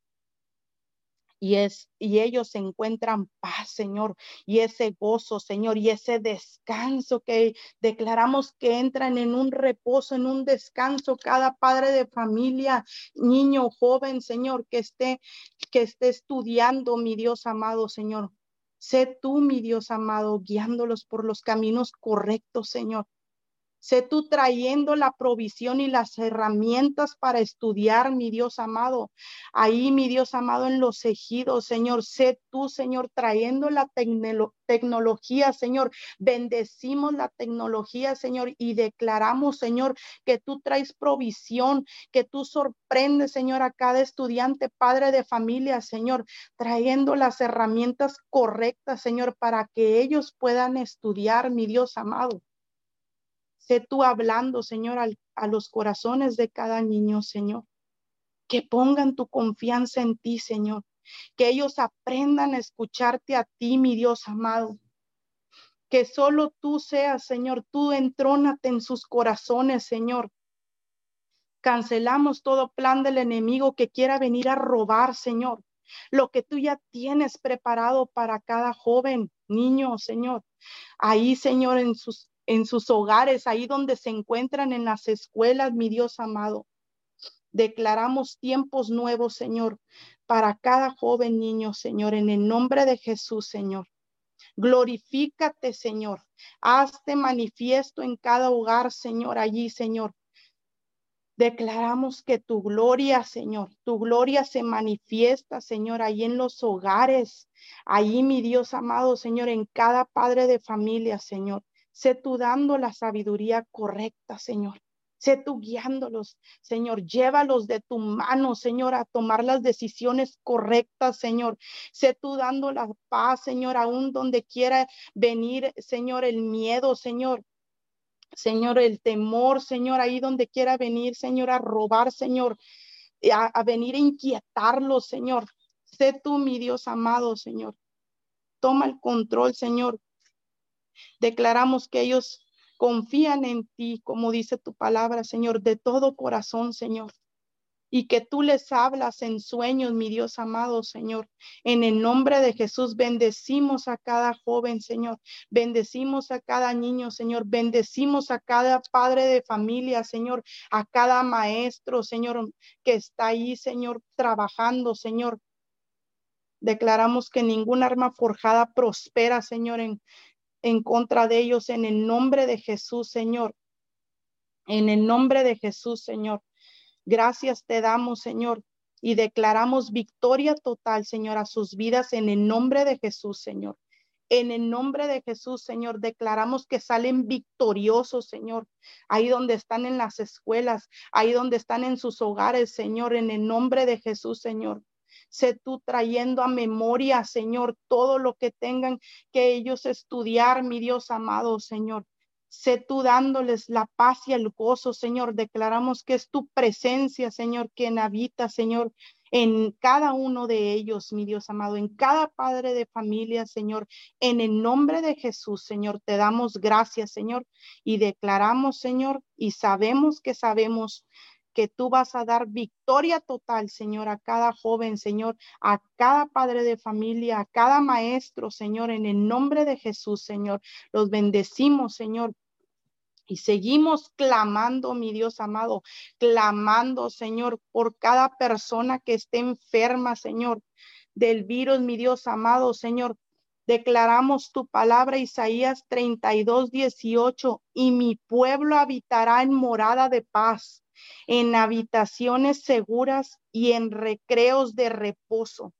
y es y ellos encuentran paz, Señor, y ese gozo, Señor, y ese descanso que declaramos que entran en un reposo, en un descanso cada padre de familia, niño, joven, Señor, que esté que esté estudiando, mi Dios amado, Señor. Sé tú, mi Dios amado, guiándolos por los caminos correctos, Señor. Sé tú trayendo la provisión y las herramientas para estudiar, mi Dios amado. Ahí, mi Dios amado, en los ejidos, Señor. Sé tú, Señor, trayendo la tecnología, Señor. Bendecimos la tecnología, Señor, y declaramos, Señor, que tú traes provisión, que tú sorprendes, Señor, a cada estudiante, padre de familia, Señor, trayendo las herramientas correctas, Señor, para que ellos puedan estudiar, mi Dios amado. Sé tú hablando, Señor, a los corazones de cada niño, Señor. Que pongan tu confianza en ti, Señor. Que ellos aprendan a escucharte a ti, mi Dios amado. Que solo tú seas, Señor, tú entrónate en sus corazones, Señor. Cancelamos todo plan del enemigo que quiera venir a robar, Señor. Lo que tú ya tienes preparado para cada joven, niño, Señor. Ahí, Señor, en sus en sus hogares, ahí donde se encuentran en las escuelas, mi Dios amado. Declaramos tiempos nuevos, Señor, para cada joven niño, Señor, en el nombre de Jesús, Señor. Glorifícate, Señor. Hazte manifiesto en cada hogar, Señor, allí, Señor. Declaramos que tu gloria, Señor, tu gloria se manifiesta, Señor, ahí en los hogares, allí, mi Dios amado, Señor, en cada padre de familia, Señor. Sé tú dando la sabiduría correcta, Señor. Sé tú guiándolos, Señor. Llévalos de tu mano, Señor, a tomar las decisiones correctas, Señor. Sé tú dando la paz, Señor, aún donde quiera venir, Señor, el miedo, Señor. Señor, el temor, Señor, ahí donde quiera venir, Señor, a robar, Señor, a, venir a inquietarlos, Señor. Sé tú, mi Dios amado, Señor. Toma el control, Señor. Declaramos que ellos confían en ti, como dice tu palabra, Señor, de todo corazón, Señor. Y que tú les hablas en sueños, mi Dios amado, Señor. En el nombre de Jesús, bendecimos a cada joven, Señor. Bendecimos a cada niño, Señor. Bendecimos a cada padre de familia, Señor. A cada maestro, Señor, que está ahí, Señor, trabajando, Señor. Declaramos que ningún arma forjada prospera, Señor, en, en contra de ellos en el nombre de Jesús, Señor. En el nombre de Jesús, Señor. Gracias te damos, Señor, y declaramos victoria total, Señor, a sus vidas en el nombre de Jesús, Señor. En el nombre de Jesús, Señor, declaramos que salen victoriosos, Señor, ahí donde están en las escuelas, ahí donde están en sus hogares, Señor, en el nombre de Jesús, Señor. Sé tú trayendo a memoria, Señor, todo lo que tengan que ellos estudiar, mi Dios amado, Señor. Sé tú dándoles la paz y el gozo, Señor. Declaramos que es tu presencia, Señor, quien habita, Señor, en cada uno de ellos, mi Dios amado, en cada padre de familia, Señor. En el nombre de Jesús, Señor, te damos gracias, Señor, y declaramos, Señor, y sabemos que sabemos que tú vas a dar victoria total, Señor, a cada joven, Señor, a cada padre de familia, a cada maestro, Señor, en el nombre de Jesús, Señor. Los bendecimos, Señor. Y seguimos clamando, mi Dios amado, clamando, Señor, por cada persona que esté enferma, Señor, del virus, mi Dios amado, Señor. Declaramos tu palabra, Isaías 32, 18, y mi pueblo habitará en morada de paz en habitaciones seguras y en recreos de reposo.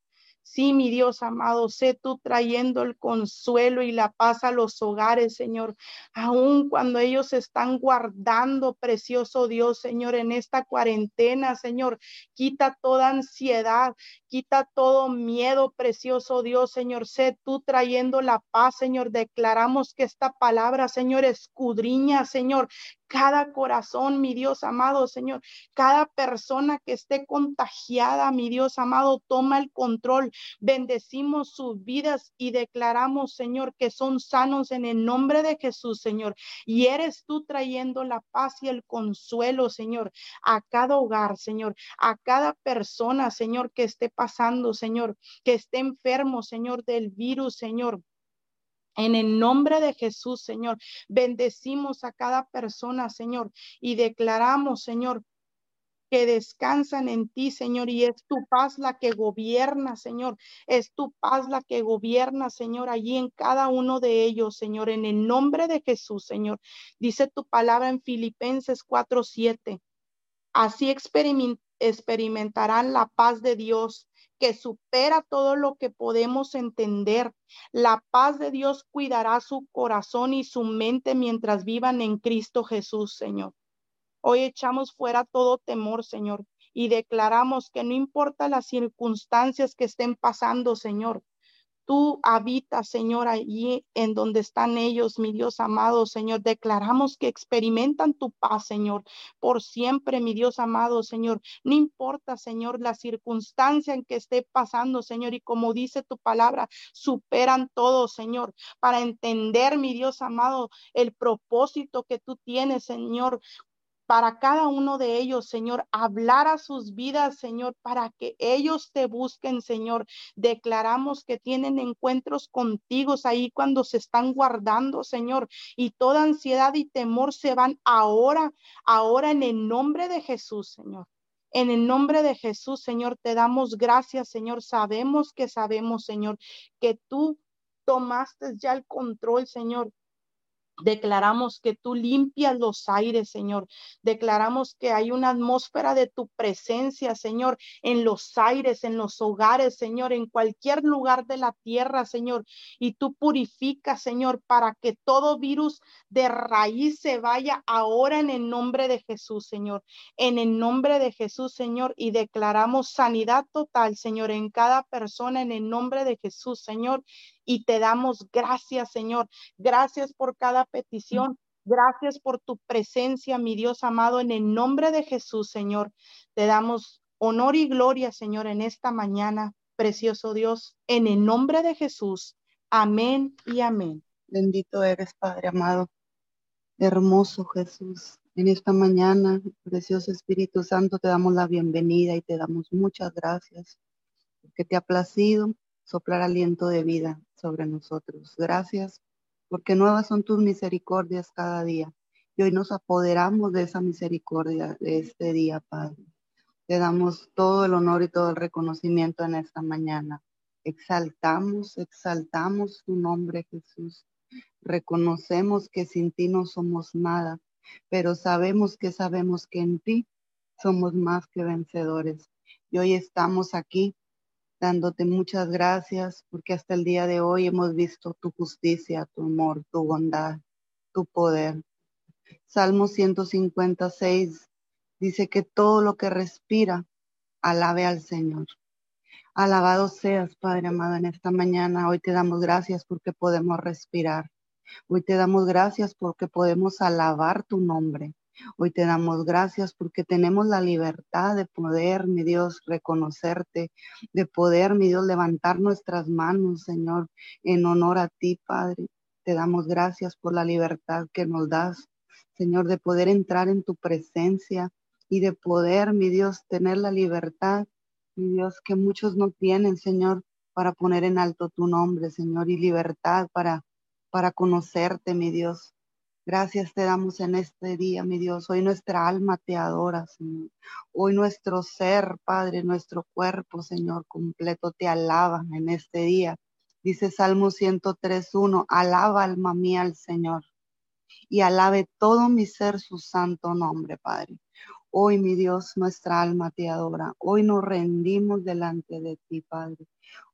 Sí, mi Dios amado, sé tú trayendo el consuelo y la paz a los hogares, Señor, aun cuando ellos están guardando, precioso Dios, Señor, en esta cuarentena, Señor, quita toda ansiedad, quita todo miedo, precioso Dios, Señor, sé tú trayendo la paz, Señor, declaramos que esta palabra, Señor, escudriña, Señor, cada corazón, mi Dios amado, Señor, cada persona que esté contagiada, mi Dios amado, toma el control. Bendecimos sus vidas y declaramos, Señor, que son sanos en el nombre de Jesús, Señor. Y eres tú trayendo la paz y el consuelo, Señor, a cada hogar, Señor, a cada persona, Señor, que esté pasando, Señor, que esté enfermo, Señor, del virus, Señor. En el nombre de Jesús, Señor, bendecimos a cada persona, Señor, y declaramos, Señor, que descansan en ti, Señor, y es tu paz la que gobierna, Señor. Es tu paz la que gobierna, Señor, allí en cada uno de ellos, Señor, en el nombre de Jesús, Señor. Dice tu palabra en Filipenses 4:7. Así experimentarán la paz de Dios que supera todo lo que podemos entender. La paz de Dios cuidará su corazón y su mente mientras vivan en Cristo Jesús, Señor. Hoy echamos fuera todo temor, Señor, y declaramos que no importa las circunstancias que estén pasando, Señor, tú habitas, Señor, allí en donde están ellos, mi Dios amado, Señor. Declaramos que experimentan tu paz, Señor, por siempre, mi Dios amado, Señor. No importa, Señor, la circunstancia en que esté pasando, Señor, y como dice tu palabra, superan todo, Señor, para entender, mi Dios amado, el propósito que tú tienes, Señor, para cada uno de ellos, Señor, hablar a sus vidas, Señor, para que ellos te busquen, Señor. Declaramos que tienen encuentros contigo ahí cuando se están guardando, Señor, y toda ansiedad y temor se van ahora, ahora en el nombre de Jesús, Señor. En el nombre de Jesús, Señor, te damos gracias, Señor. Sabemos que sabemos, Señor, que tú tomaste ya el control, Señor, Declaramos que tú limpias los aires, Señor. Declaramos que hay una atmósfera de tu presencia, Señor, en los aires, en los hogares, Señor, en cualquier lugar de la tierra, Señor. Y tú purificas, Señor, para que todo virus de raíz se vaya ahora en el nombre de Jesús, Señor. En el nombre de Jesús, Señor. Y declaramos sanidad total, Señor, en cada persona, en el nombre de Jesús, Señor y te damos gracias, Señor. Gracias por cada petición. Gracias por tu presencia, mi Dios amado, en el nombre de Jesús, Señor. Te damos honor y gloria, Señor, en esta mañana, precioso Dios, en el nombre de Jesús. Amén y amén. Bendito eres, Padre amado. Hermoso Jesús. En esta mañana, precioso Espíritu Santo, te damos la bienvenida y te damos muchas gracias porque te ha placido soplar aliento de vida sobre nosotros. Gracias porque nuevas son tus misericordias cada día. Y hoy nos apoderamos de esa misericordia de este día, Padre. Te damos todo el honor y todo el reconocimiento en esta mañana. Exaltamos, exaltamos tu nombre, Jesús. Reconocemos que sin ti no somos nada, pero sabemos que sabemos que en ti somos más que vencedores. Y hoy estamos aquí dándote muchas gracias porque hasta el día de hoy hemos visto tu justicia, tu amor, tu bondad, tu poder. Salmo 156 dice que todo lo que respira, alabe al Señor. Alabado seas, Padre amado, en esta mañana. Hoy te damos gracias porque podemos respirar. Hoy te damos gracias porque podemos alabar tu nombre. Hoy te damos gracias porque tenemos la libertad de poder, mi Dios, reconocerte, de poder, mi Dios, levantar nuestras manos, Señor, en honor a ti, Padre. Te damos gracias por la libertad que nos das, Señor, de poder entrar en tu presencia y de poder, mi Dios, tener la libertad, mi Dios, que muchos no tienen, Señor, para poner en alto tu nombre, Señor, y libertad para, para conocerte, mi Dios. Gracias te damos en este día, mi Dios. Hoy nuestra alma te adora, Señor. Hoy nuestro ser, Padre, nuestro cuerpo, Señor, completo te alaba en este día. Dice Salmo 103.1, alaba alma mía al Señor y alabe todo mi ser su santo nombre, Padre. Hoy, mi Dios, nuestra alma te adora. Hoy nos rendimos delante de ti, Padre.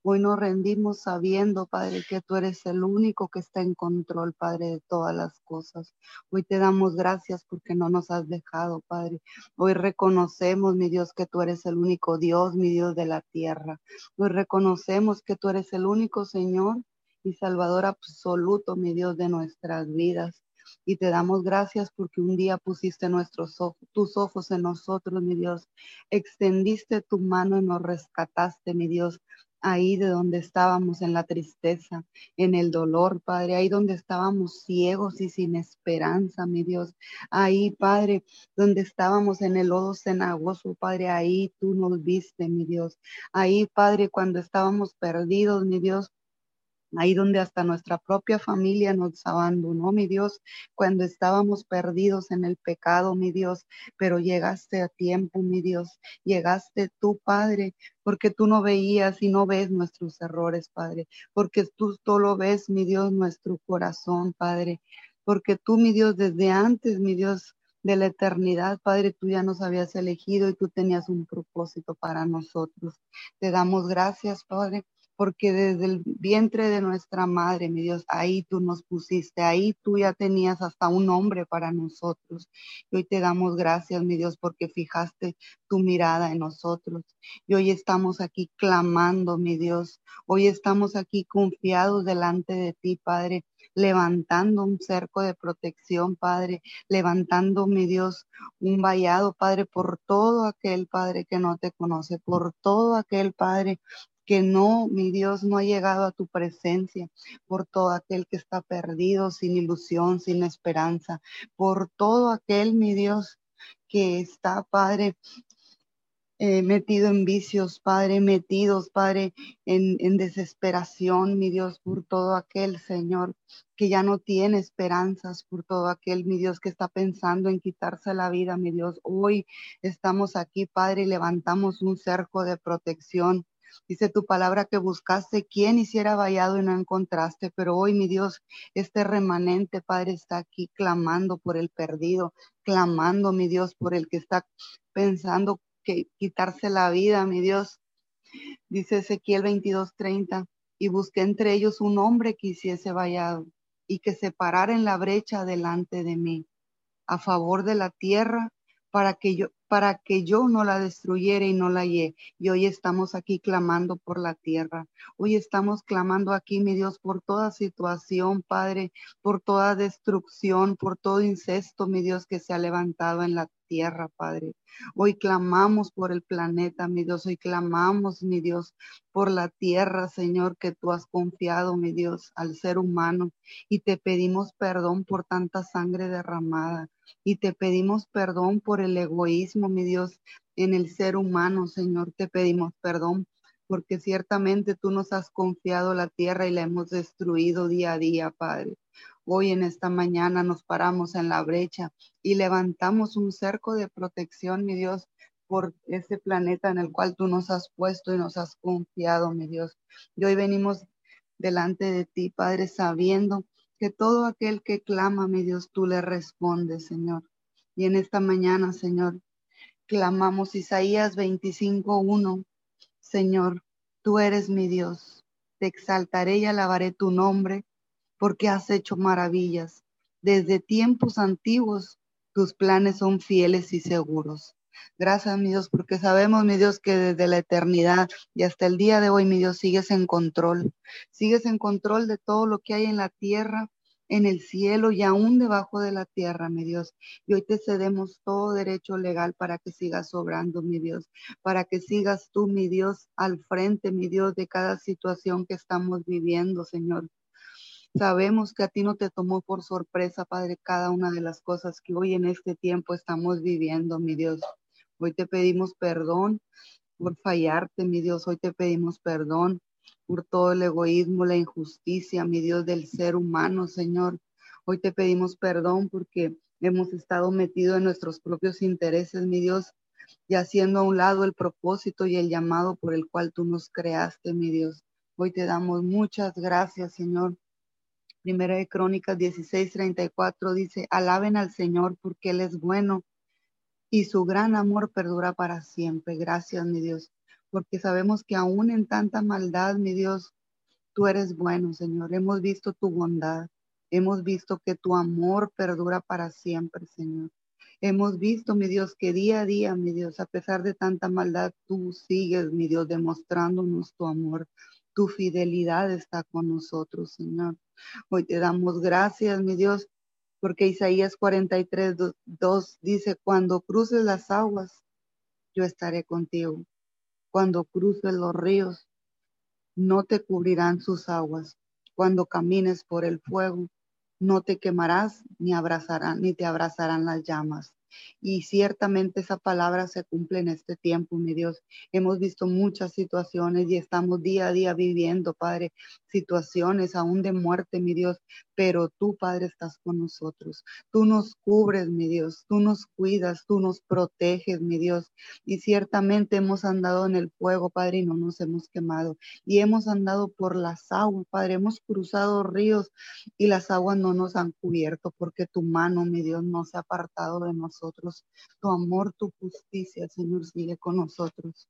Hoy nos rendimos sabiendo, Padre, que tú eres el único que está en control, Padre, de todas las cosas. Hoy te damos gracias porque no nos has dejado, Padre. Hoy reconocemos, mi Dios, que tú eres el único Dios, mi Dios de la tierra. Hoy reconocemos que tú eres el único Señor y Salvador absoluto, mi Dios, de nuestras vidas. Y te damos gracias porque un día pusiste nuestros ojos, tus ojos en nosotros, mi Dios. Extendiste tu mano y nos rescataste, mi Dios ahí de donde estábamos en la tristeza, en el dolor, Padre, ahí donde estábamos ciegos y sin esperanza, mi Dios. Ahí, Padre, donde estábamos en el lodo cenagoso, Padre, ahí tú nos viste, mi Dios. Ahí, Padre, cuando estábamos perdidos, mi Dios, ahí donde hasta nuestra propia familia nos abandonó, mi Dios, cuando estábamos perdidos en el pecado, mi Dios, pero llegaste a tiempo, mi Dios, llegaste tú, Padre, porque tú no veías y no ves nuestros errores, Padre, porque tú solo ves, mi Dios, nuestro corazón, Padre, porque tú, mi Dios, desde antes, mi Dios, de la eternidad, Padre, tú ya nos habías elegido y tú tenías un propósito para nosotros. Te damos gracias, Padre, porque desde el vientre de nuestra madre, mi Dios, ahí tú nos pusiste, ahí tú ya tenías hasta un nombre para nosotros. Y hoy te damos gracias, mi Dios, porque fijaste tu mirada en nosotros. Y hoy estamos aquí clamando, mi Dios. Hoy estamos aquí confiados delante de ti, Padre, levantando un cerco de protección, Padre, levantando, mi Dios, un vallado, Padre, por todo aquel, Padre, que no te conoce, por todo aquel, Padre, que no, mi Dios, no ha llegado a tu presencia, por todo aquel que está perdido, sin ilusión, sin esperanza, por todo aquel, mi Dios, que está, Padre, eh, metido en vicios, Padre, metidos, Padre, en, en, desesperación, mi Dios, por todo aquel, Señor, que ya no tiene esperanzas, por todo aquel, mi Dios, que está pensando en quitarse la vida, mi Dios. Hoy estamos aquí, Padre, y levantamos un cerco de protección Dice tu palabra que buscaste quien hiciera vallado y no encontraste, pero hoy, mi Dios, este remanente, Padre, está aquí clamando por el perdido, clamando, mi Dios, por el que está pensando que quitarse la vida, mi Dios. Dice Ezequiel 22:30, y busqué entre ellos un hombre que hiciese vallado y que se parara en la brecha delante de mí, a favor de la tierra, para que yo, para que yo no la destruyera y no la hallé. Y hoy estamos aquí clamando por la tierra. Hoy estamos clamando aquí, mi Dios, por toda situación, Padre, por toda destrucción, por todo incesto, mi Dios, que se ha levantado en la tierra, Padre. Hoy clamamos por el planeta, mi Dios. Hoy clamamos, mi Dios, por la tierra, Señor, que tú has confiado, mi Dios, al ser humano. Y te pedimos perdón por tanta sangre derramada. Y te pedimos perdón por el egoísmo, mi Dios, en el ser humano, Señor. Te pedimos perdón porque ciertamente tú nos has confiado la tierra y la hemos destruido día a día, Padre. Hoy en esta mañana nos paramos en la brecha y levantamos un cerco de protección, mi Dios, por este planeta en el cual tú nos has puesto y nos has confiado, mi Dios. Y hoy venimos delante de ti, Padre, sabiendo que todo aquel que clama, mi Dios, tú le respondes, Señor. Y en esta mañana, Señor, clamamos Isaías 25.1, Señor, tú eres mi Dios, te exaltaré y alabaré tu nombre porque has hecho maravillas. Desde tiempos antiguos tus planes son fieles y seguros. Gracias, mi Dios, porque sabemos, mi Dios, que desde la eternidad y hasta el día de hoy, mi Dios, sigues en control. Sigues en control de todo lo que hay en la tierra, en el cielo y aún debajo de la tierra, mi Dios. Y hoy te cedemos todo derecho legal para que sigas obrando, mi Dios, para que sigas tú, mi Dios, al frente, mi Dios, de cada situación que estamos viviendo, Señor. Sabemos que a ti no te tomó por sorpresa, Padre, cada una de las cosas que hoy en este tiempo estamos viviendo, mi Dios. Hoy te pedimos perdón por fallarte, mi Dios. Hoy te pedimos perdón por todo el egoísmo, la injusticia, mi Dios, del ser humano, Señor. Hoy te pedimos perdón porque hemos estado metidos en nuestros propios intereses, mi Dios, y haciendo a un lado el propósito y el llamado por el cual tú nos creaste, mi Dios. Hoy te damos muchas gracias, Señor, Primera de Crónicas 16, 34 dice, alaben al Señor porque Él es bueno y su gran amor perdura para siempre. Gracias, mi Dios, porque sabemos que aún en tanta maldad, mi Dios, tú eres bueno, Señor. Hemos visto tu bondad. Hemos visto que tu amor perdura para siempre, Señor. Hemos visto, mi Dios, que día a día, mi Dios, a pesar de tanta maldad, tú sigues, mi Dios, demostrándonos tu amor. Tu fidelidad está con nosotros, Señor. Hoy te damos gracias, mi Dios, porque Isaías 43, 2 dice, cuando cruces las aguas, yo estaré contigo. Cuando cruces los ríos, no te cubrirán sus aguas. Cuando camines por el fuego, no te quemarás ni abrazarán, ni te abrazarán las llamas. Y ciertamente esa palabra se cumple en este tiempo, mi Dios. Hemos visto muchas situaciones y estamos día a día viviendo, Padre, situaciones aún de muerte, mi Dios, pero tú, Padre, estás con nosotros. Tú nos cubres, mi Dios, tú nos cuidas, tú nos proteges, mi Dios. Y ciertamente hemos andado en el fuego, Padre, y no nos hemos quemado. Y hemos andado por las aguas, Padre, hemos cruzado ríos y las aguas no nos han cubierto porque tu mano, mi Dios, no se ha apartado de nosotros. Tu amor, tu justicia, Señor, sigue con nosotros.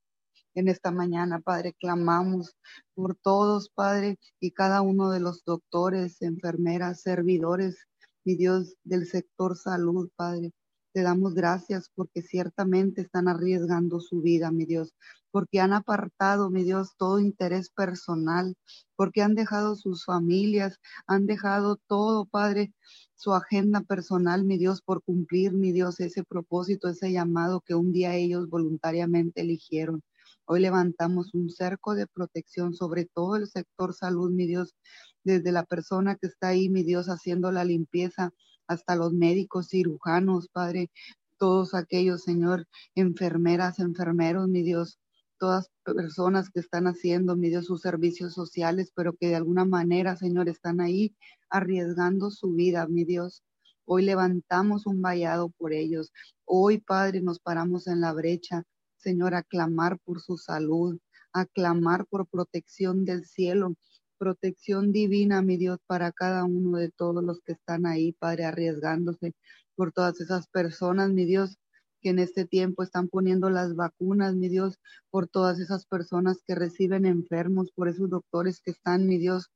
En esta mañana, Padre, clamamos por todos, Padre, y cada uno de los doctores, enfermeras, servidores, mi Dios, del sector salud, Padre. Te damos gracias porque ciertamente están arriesgando su vida, mi Dios, porque han apartado, mi Dios, todo interés personal, porque han dejado sus familias, han dejado todo, Padre, su agenda personal, mi Dios, por cumplir, mi Dios, ese propósito, ese llamado que un día ellos voluntariamente eligieron. Hoy levantamos un cerco de protección sobre todo el sector salud, mi Dios, desde la persona que está ahí, mi Dios, haciendo la limpieza, hasta los médicos, cirujanos, Padre, todos aquellos, Señor, enfermeras, enfermeros, mi Dios, todas personas que están haciendo, mi Dios, sus servicios sociales, pero que de alguna manera, Señor, están ahí arriesgando su vida, mi Dios. Hoy levantamos un vallado por ellos. Hoy, Padre, nos paramos en la brecha, Señor, a clamar por su salud, a clamar por protección del cielo, protección divina, mi Dios, para cada uno de todos los que están ahí, Padre, arriesgándose por todas esas personas, mi Dios, que en este tiempo están poniendo las vacunas, mi Dios, por todas esas personas que reciben enfermos, por esos doctores que están, mi Dios,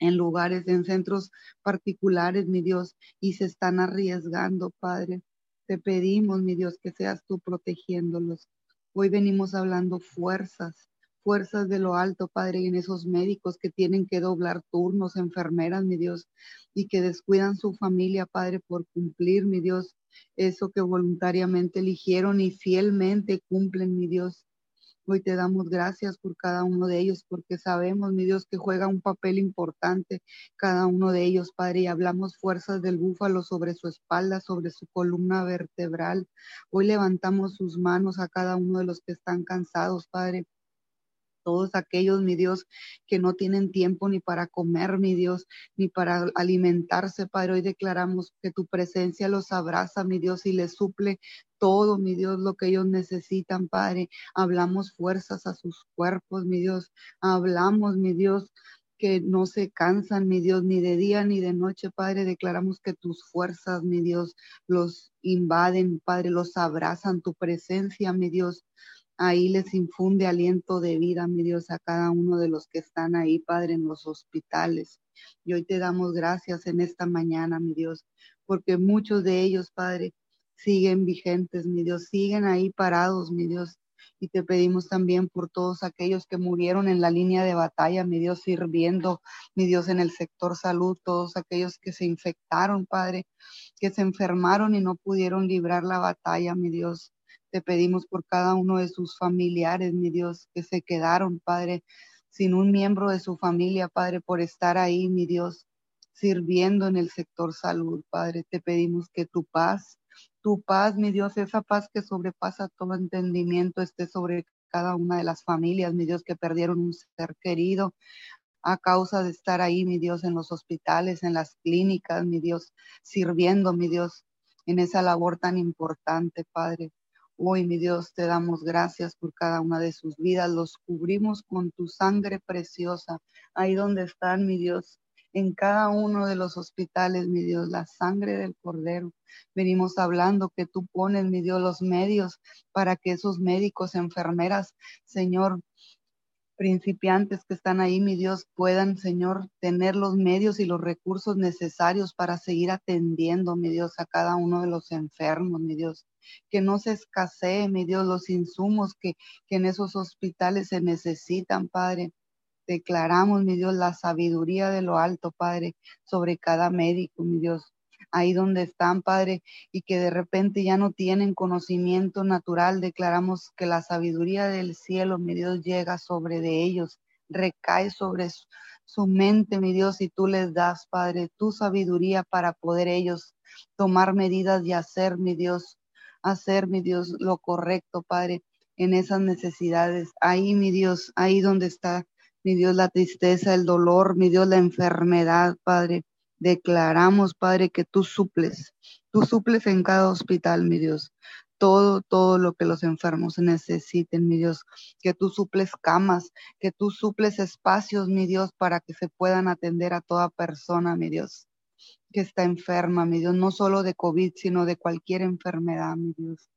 en lugares, en centros particulares, mi Dios, y se están arriesgando, Padre. Te pedimos, mi Dios, que seas tú protegiéndolos. Hoy venimos hablando fuerzas, fuerzas de lo alto, Padre, y en esos médicos que tienen que doblar turnos, enfermeras, mi Dios, y que descuidan su familia, Padre, por cumplir, mi Dios, eso que voluntariamente eligieron y fielmente cumplen, mi Dios. Hoy te damos gracias por cada uno de ellos, porque sabemos, mi Dios, que juega un papel importante cada uno de ellos, Padre, y hablamos fuerzas del búfalo sobre su espalda, sobre su columna vertebral. Hoy levantamos sus manos a cada uno de los que están cansados, Padre, todos aquellos, mi Dios, que no tienen tiempo ni para comer, mi Dios, ni para alimentarse, Padre. Hoy declaramos que tu presencia los abraza, mi Dios, y les suple todo, mi Dios, lo que ellos necesitan, Padre. Hablamos fuerzas a sus cuerpos, mi Dios. Hablamos, mi Dios, que no se cansan, mi Dios, ni de día ni de noche, Padre. Declaramos que tus fuerzas, mi Dios, los invaden, Padre, los abrazan, tu presencia, mi Dios, ahí les infunde aliento de vida, mi Dios, a cada uno de los que están ahí, Padre, en los hospitales. Y hoy te damos gracias en esta mañana, mi Dios, porque muchos de ellos, Padre, siguen vigentes, mi Dios, siguen ahí parados, mi Dios. Y te pedimos también por todos aquellos que murieron en la línea de batalla, mi Dios, sirviendo, mi Dios, en el sector salud, todos aquellos que se infectaron, Padre, que se enfermaron y no pudieron librar la batalla, mi Dios. Te pedimos por cada uno de sus familiares, mi Dios, que se quedaron, Padre, sin un miembro de su familia, Padre, por estar ahí, mi Dios, sirviendo en el sector salud, Padre. Te pedimos que tu paz, tu paz, mi Dios, esa paz que sobrepasa todo entendimiento, esté sobre cada una de las familias, mi Dios, que perdieron un ser querido a causa de estar ahí, mi Dios, en los hospitales, en las clínicas, mi Dios, sirviendo, mi Dios, en esa labor tan importante, Padre. Hoy, mi Dios, te damos gracias por cada una de sus vidas. Los cubrimos con tu sangre preciosa. Ahí donde están, mi Dios, en cada uno de los hospitales, mi Dios, la sangre del Cordero. Venimos hablando que tú pones, mi Dios, los medios para que esos médicos, enfermeras, Señor, principiantes que están ahí, mi Dios, puedan, Señor, tener los medios y los recursos necesarios para seguir atendiendo, mi Dios, a cada uno de los enfermos, mi Dios. Que no se escasee, mi Dios, los insumos que, que en esos hospitales se necesitan, Padre. Declaramos, mi Dios, la sabiduría de lo alto, Padre, sobre cada médico, mi Dios ahí donde están, Padre, y que de repente ya no tienen conocimiento natural, declaramos que la sabiduría del cielo, mi Dios, llega sobre de ellos, recae sobre su, mente, mi Dios, y tú les das, Padre, tu sabiduría para poder ellos tomar medidas y hacer, mi Dios, hacer, mi Dios, lo correcto, Padre, en esas necesidades. Ahí, mi Dios, ahí donde está, mi Dios, la tristeza, el dolor, mi Dios, la enfermedad, Padre. Declaramos, Padre, que tú suples, tú suples en cada hospital, mi Dios, todo, todo lo que los enfermos necesiten, mi Dios, que tú suples camas, que tú suples espacios, mi Dios, para que se puedan atender a toda persona, mi Dios, que está enferma, mi Dios, no solo de COVID, sino de cualquier enfermedad, mi Dios.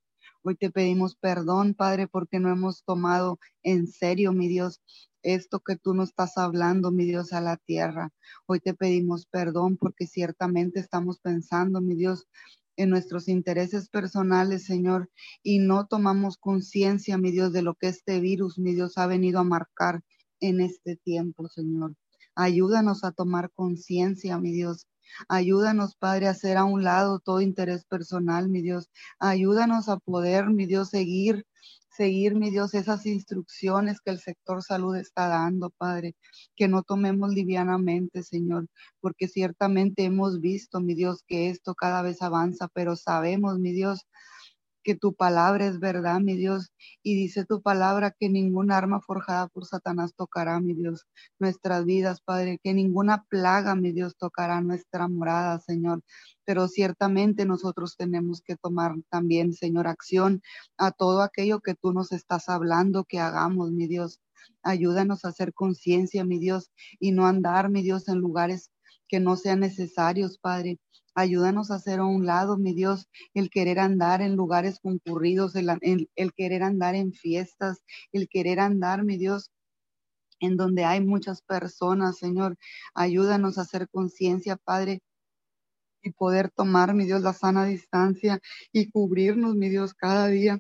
Hoy te pedimos perdón, Padre, porque no hemos tomado en serio, mi Dios, esto que tú nos estás hablando, mi Dios, a la tierra. Hoy te pedimos perdón porque ciertamente estamos pensando, mi Dios, en nuestros intereses personales, Señor, y no tomamos conciencia, mi Dios, de lo que este virus, mi Dios, ha venido a marcar en este tiempo, Señor. Ayúdanos a tomar conciencia, mi Dios. Ayúdanos, Padre, a hacer a un lado todo interés personal, mi Dios. Ayúdanos a poder, mi Dios, seguir seguir, mi Dios, esas instrucciones que el sector salud está dando, Padre, que no tomemos livianamente, Señor, porque ciertamente hemos visto, mi Dios, que esto cada vez avanza, pero sabemos, mi Dios, que tu palabra es verdad, mi Dios, y dice tu palabra que ninguna arma forjada por Satanás tocará, mi Dios, nuestras vidas, Padre, que ninguna plaga, mi Dios, tocará nuestra morada, Señor. Pero ciertamente nosotros tenemos que tomar también, Señor, acción a todo aquello que tú nos estás hablando que hagamos, mi Dios. Ayúdanos a hacer conciencia, mi Dios, y no andar, mi Dios, en lugares que no sean necesarios, Padre. Ayúdanos a hacer a un lado, mi Dios, el querer andar en lugares concurridos, el, el, querer andar en fiestas, el querer andar, mi Dios, en donde hay muchas personas, Señor. Ayúdanos a hacer conciencia, Padre, y poder tomar, mi Dios, la sana distancia y cubrirnos, mi Dios, cada día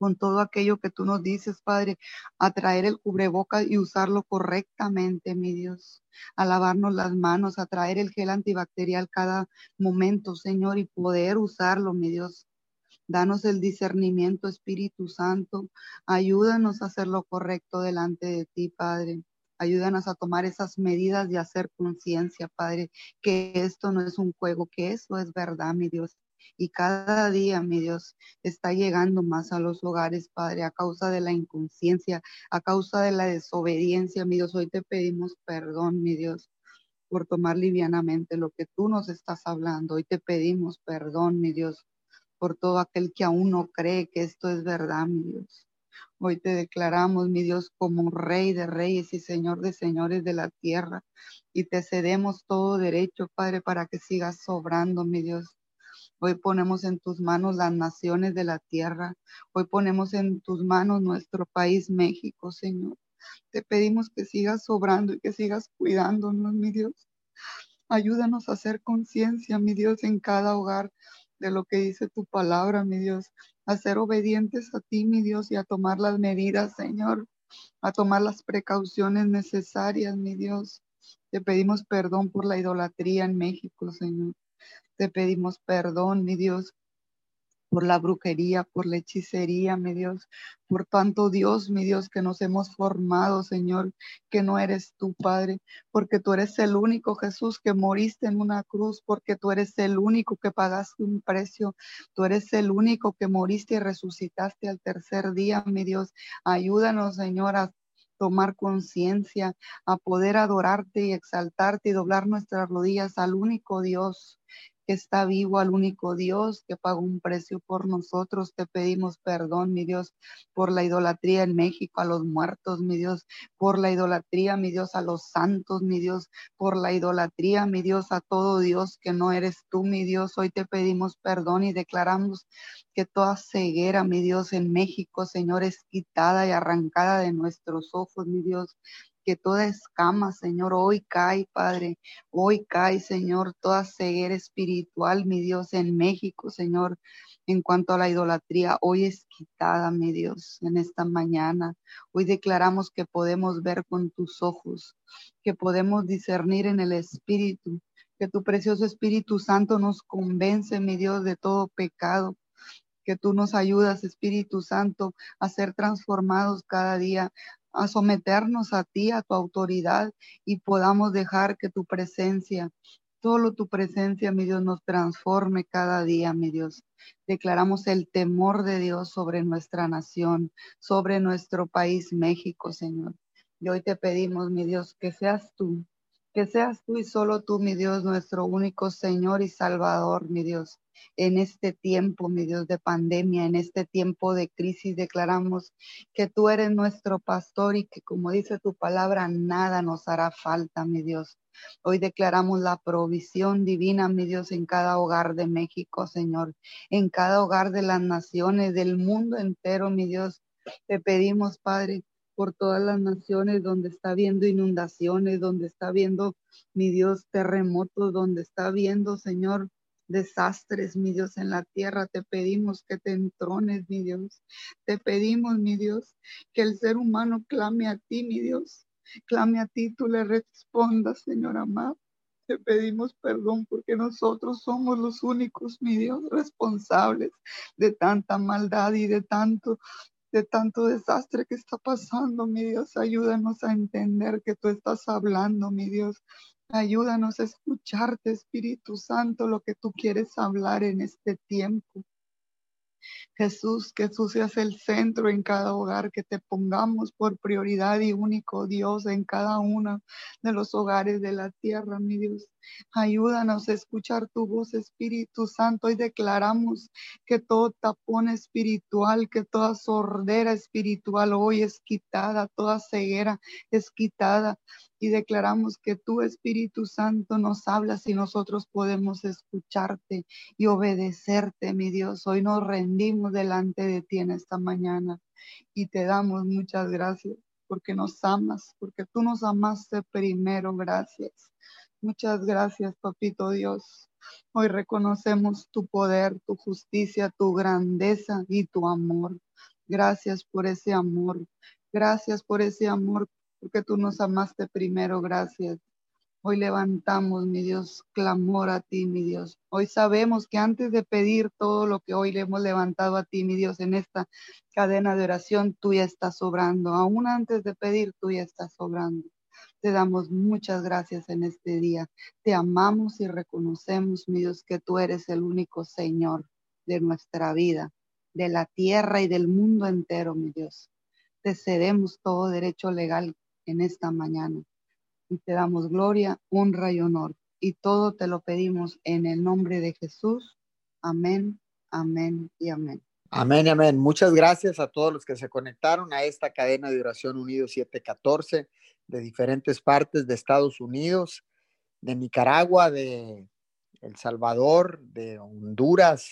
con todo aquello que tú nos dices, Padre, a traer el cubreboca y usarlo correctamente, mi Dios, a lavarnos las manos, a traer el gel antibacterial cada momento, Señor, y poder usarlo, mi Dios. Danos el discernimiento, Espíritu Santo. Ayúdanos a hacer lo correcto delante de ti, Padre. Ayúdanos a tomar esas medidas y hacer conciencia, Padre, que esto no es un juego, que eso es verdad, mi Dios y cada día, mi Dios, está llegando más a los hogares, Padre, a causa de la inconsciencia, a causa de la desobediencia, mi Dios. Hoy te pedimos perdón, mi Dios, por tomar livianamente lo que tú nos estás hablando. Hoy te pedimos perdón, mi Dios, por todo aquel que aún no cree que esto es verdad, mi Dios. Hoy te declaramos, mi Dios, como Rey de Reyes y Señor de Señores de la tierra. Y te cedemos todo derecho, Padre, para que sigas sobrando, mi Dios. Hoy ponemos en tus manos las naciones de la tierra. Hoy ponemos en tus manos nuestro país, México, Señor. Te pedimos que sigas sobrando y que sigas cuidándonos, mi Dios. Ayúdanos a hacer conciencia, mi Dios, en cada hogar de lo que dice tu palabra, mi Dios. A ser obedientes a ti, mi Dios, y a tomar las medidas, Señor. A tomar las precauciones necesarias, mi Dios. Te pedimos perdón por la idolatría en México, Señor. Te pedimos perdón, mi Dios, por la brujería, por la hechicería, mi Dios, por tanto Dios, mi Dios, que nos hemos formado, Señor, que no eres tú, Padre, porque tú eres el único Jesús que moriste en una cruz, porque tú eres el único que pagaste un precio, tú eres el único que moriste y resucitaste al tercer día, mi Dios. Ayúdanos, Señor, a tomar conciencia, a poder adorarte y exaltarte y doblar nuestras rodillas al único Dios está vivo, al único Dios que pagó un precio por nosotros. Te pedimos perdón, mi Dios, por la idolatría en México, a los muertos, mi Dios, por la idolatría, mi Dios, a los santos, mi Dios, por la idolatría, mi Dios, a todo Dios que no eres tú, mi Dios. Hoy te pedimos perdón y declaramos que toda ceguera, mi Dios, en México, Señor, es quitada y arrancada de nuestros ojos, mi Dios que toda escama, Señor, hoy cae, Padre, hoy cae, Señor, toda ceguera espiritual, mi Dios, en México, Señor, en cuanto a la idolatría, hoy es quitada, mi Dios, en esta mañana. Hoy declaramos que podemos ver con tus ojos, que podemos discernir en el Espíritu, que tu precioso Espíritu Santo nos convence, mi Dios, de todo pecado, que tú nos ayudas, Espíritu Santo, a ser transformados cada día, a someternos a ti, a tu autoridad y podamos dejar que tu presencia, solo tu presencia, mi Dios, nos transforme cada día, mi Dios. Declaramos el temor de Dios sobre nuestra nación, sobre nuestro país, México, Señor. Y hoy te pedimos, mi Dios, que seas tú Que seas tú y solo tú, mi Dios, nuestro único Señor y Salvador, mi Dios. En este tiempo, mi Dios, de pandemia, en este tiempo de crisis, declaramos que tú eres nuestro pastor y que, como dice tu palabra, nada nos hará falta, mi Dios. Hoy declaramos la provisión divina, mi Dios, en cada hogar de México, Señor, en cada hogar de las naciones, del mundo entero, mi Dios. Te pedimos, Padre, por todas las naciones donde está habiendo inundaciones, donde está habiendo, mi Dios, terremotos, donde está habiendo, Señor, desastres, mi Dios, en la tierra. Te pedimos que te entrones, mi Dios. Te pedimos, mi Dios, que el ser humano clame a ti, mi Dios. Clame a ti, tú le respondas, Señor amado. Te pedimos perdón porque nosotros somos los únicos, mi Dios, responsables de tanta maldad y de tanto de tanto desastre que está pasando, mi Dios. Ayúdanos a entender que tú estás hablando, mi Dios. Ayúdanos a escucharte, Espíritu Santo, lo que tú quieres hablar en este tiempo. Jesús, que tú seas el centro en cada hogar, que te pongamos por prioridad y único Dios en cada uno de los hogares de la tierra, mi Dios. Ayúdanos a escuchar tu voz, Espíritu Santo, y declaramos que todo tapón espiritual, que toda sordera espiritual hoy es quitada, toda ceguera es quitada y declaramos que tu Espíritu Santo nos hablas y nosotros podemos escucharte y obedecerte, mi Dios. Hoy nos rendimos delante de ti en esta mañana y te damos muchas gracias porque nos amas, porque tú nos amaste primero. Gracias. Muchas gracias, papito Dios. Hoy reconocemos tu poder, tu justicia, tu grandeza y tu amor. Gracias por ese amor. Gracias por ese amor porque tú nos amaste primero, gracias. Hoy levantamos, mi Dios, clamor a ti, mi Dios. Hoy sabemos que antes de pedir todo lo que hoy le hemos levantado a ti, mi Dios, en esta cadena de oración, tú ya estás sobrando. Aún antes de pedir, tú ya estás sobrando. Te damos muchas gracias en este día. Te amamos y reconocemos, mi Dios, que tú eres el único Señor de nuestra vida, de la tierra y del mundo entero, mi Dios. Te cedemos todo derecho legal en esta mañana. Y te damos gloria, honra y honor. Y todo te lo pedimos en el nombre de Jesús. Amén, amén y amén. Amén, amén. Muchas gracias a todos los que se conectaron a esta cadena de oración Unidos 714 de diferentes partes de Estados Unidos, de Nicaragua, de El Salvador, de Honduras,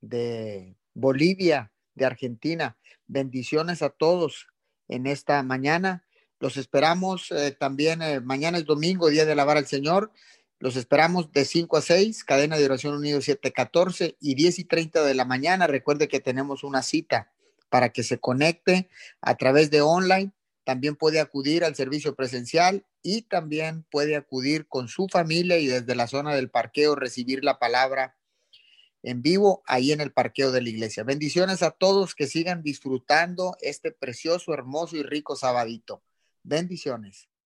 de Bolivia, de Argentina. Bendiciones a todos en esta mañana los esperamos eh, también, eh, mañana es domingo, día de alabar al Señor. Los esperamos de 5 a 6, cadena de oración unido 714 y 10 y 30 de la mañana. Recuerde que tenemos una cita para que se conecte a través de online. También puede acudir al servicio presencial y también puede acudir con su familia y desde la zona del parqueo recibir la palabra en vivo ahí en el parqueo de la iglesia. Bendiciones a todos que sigan disfrutando este precioso, hermoso y rico sabadito. Bendiciones.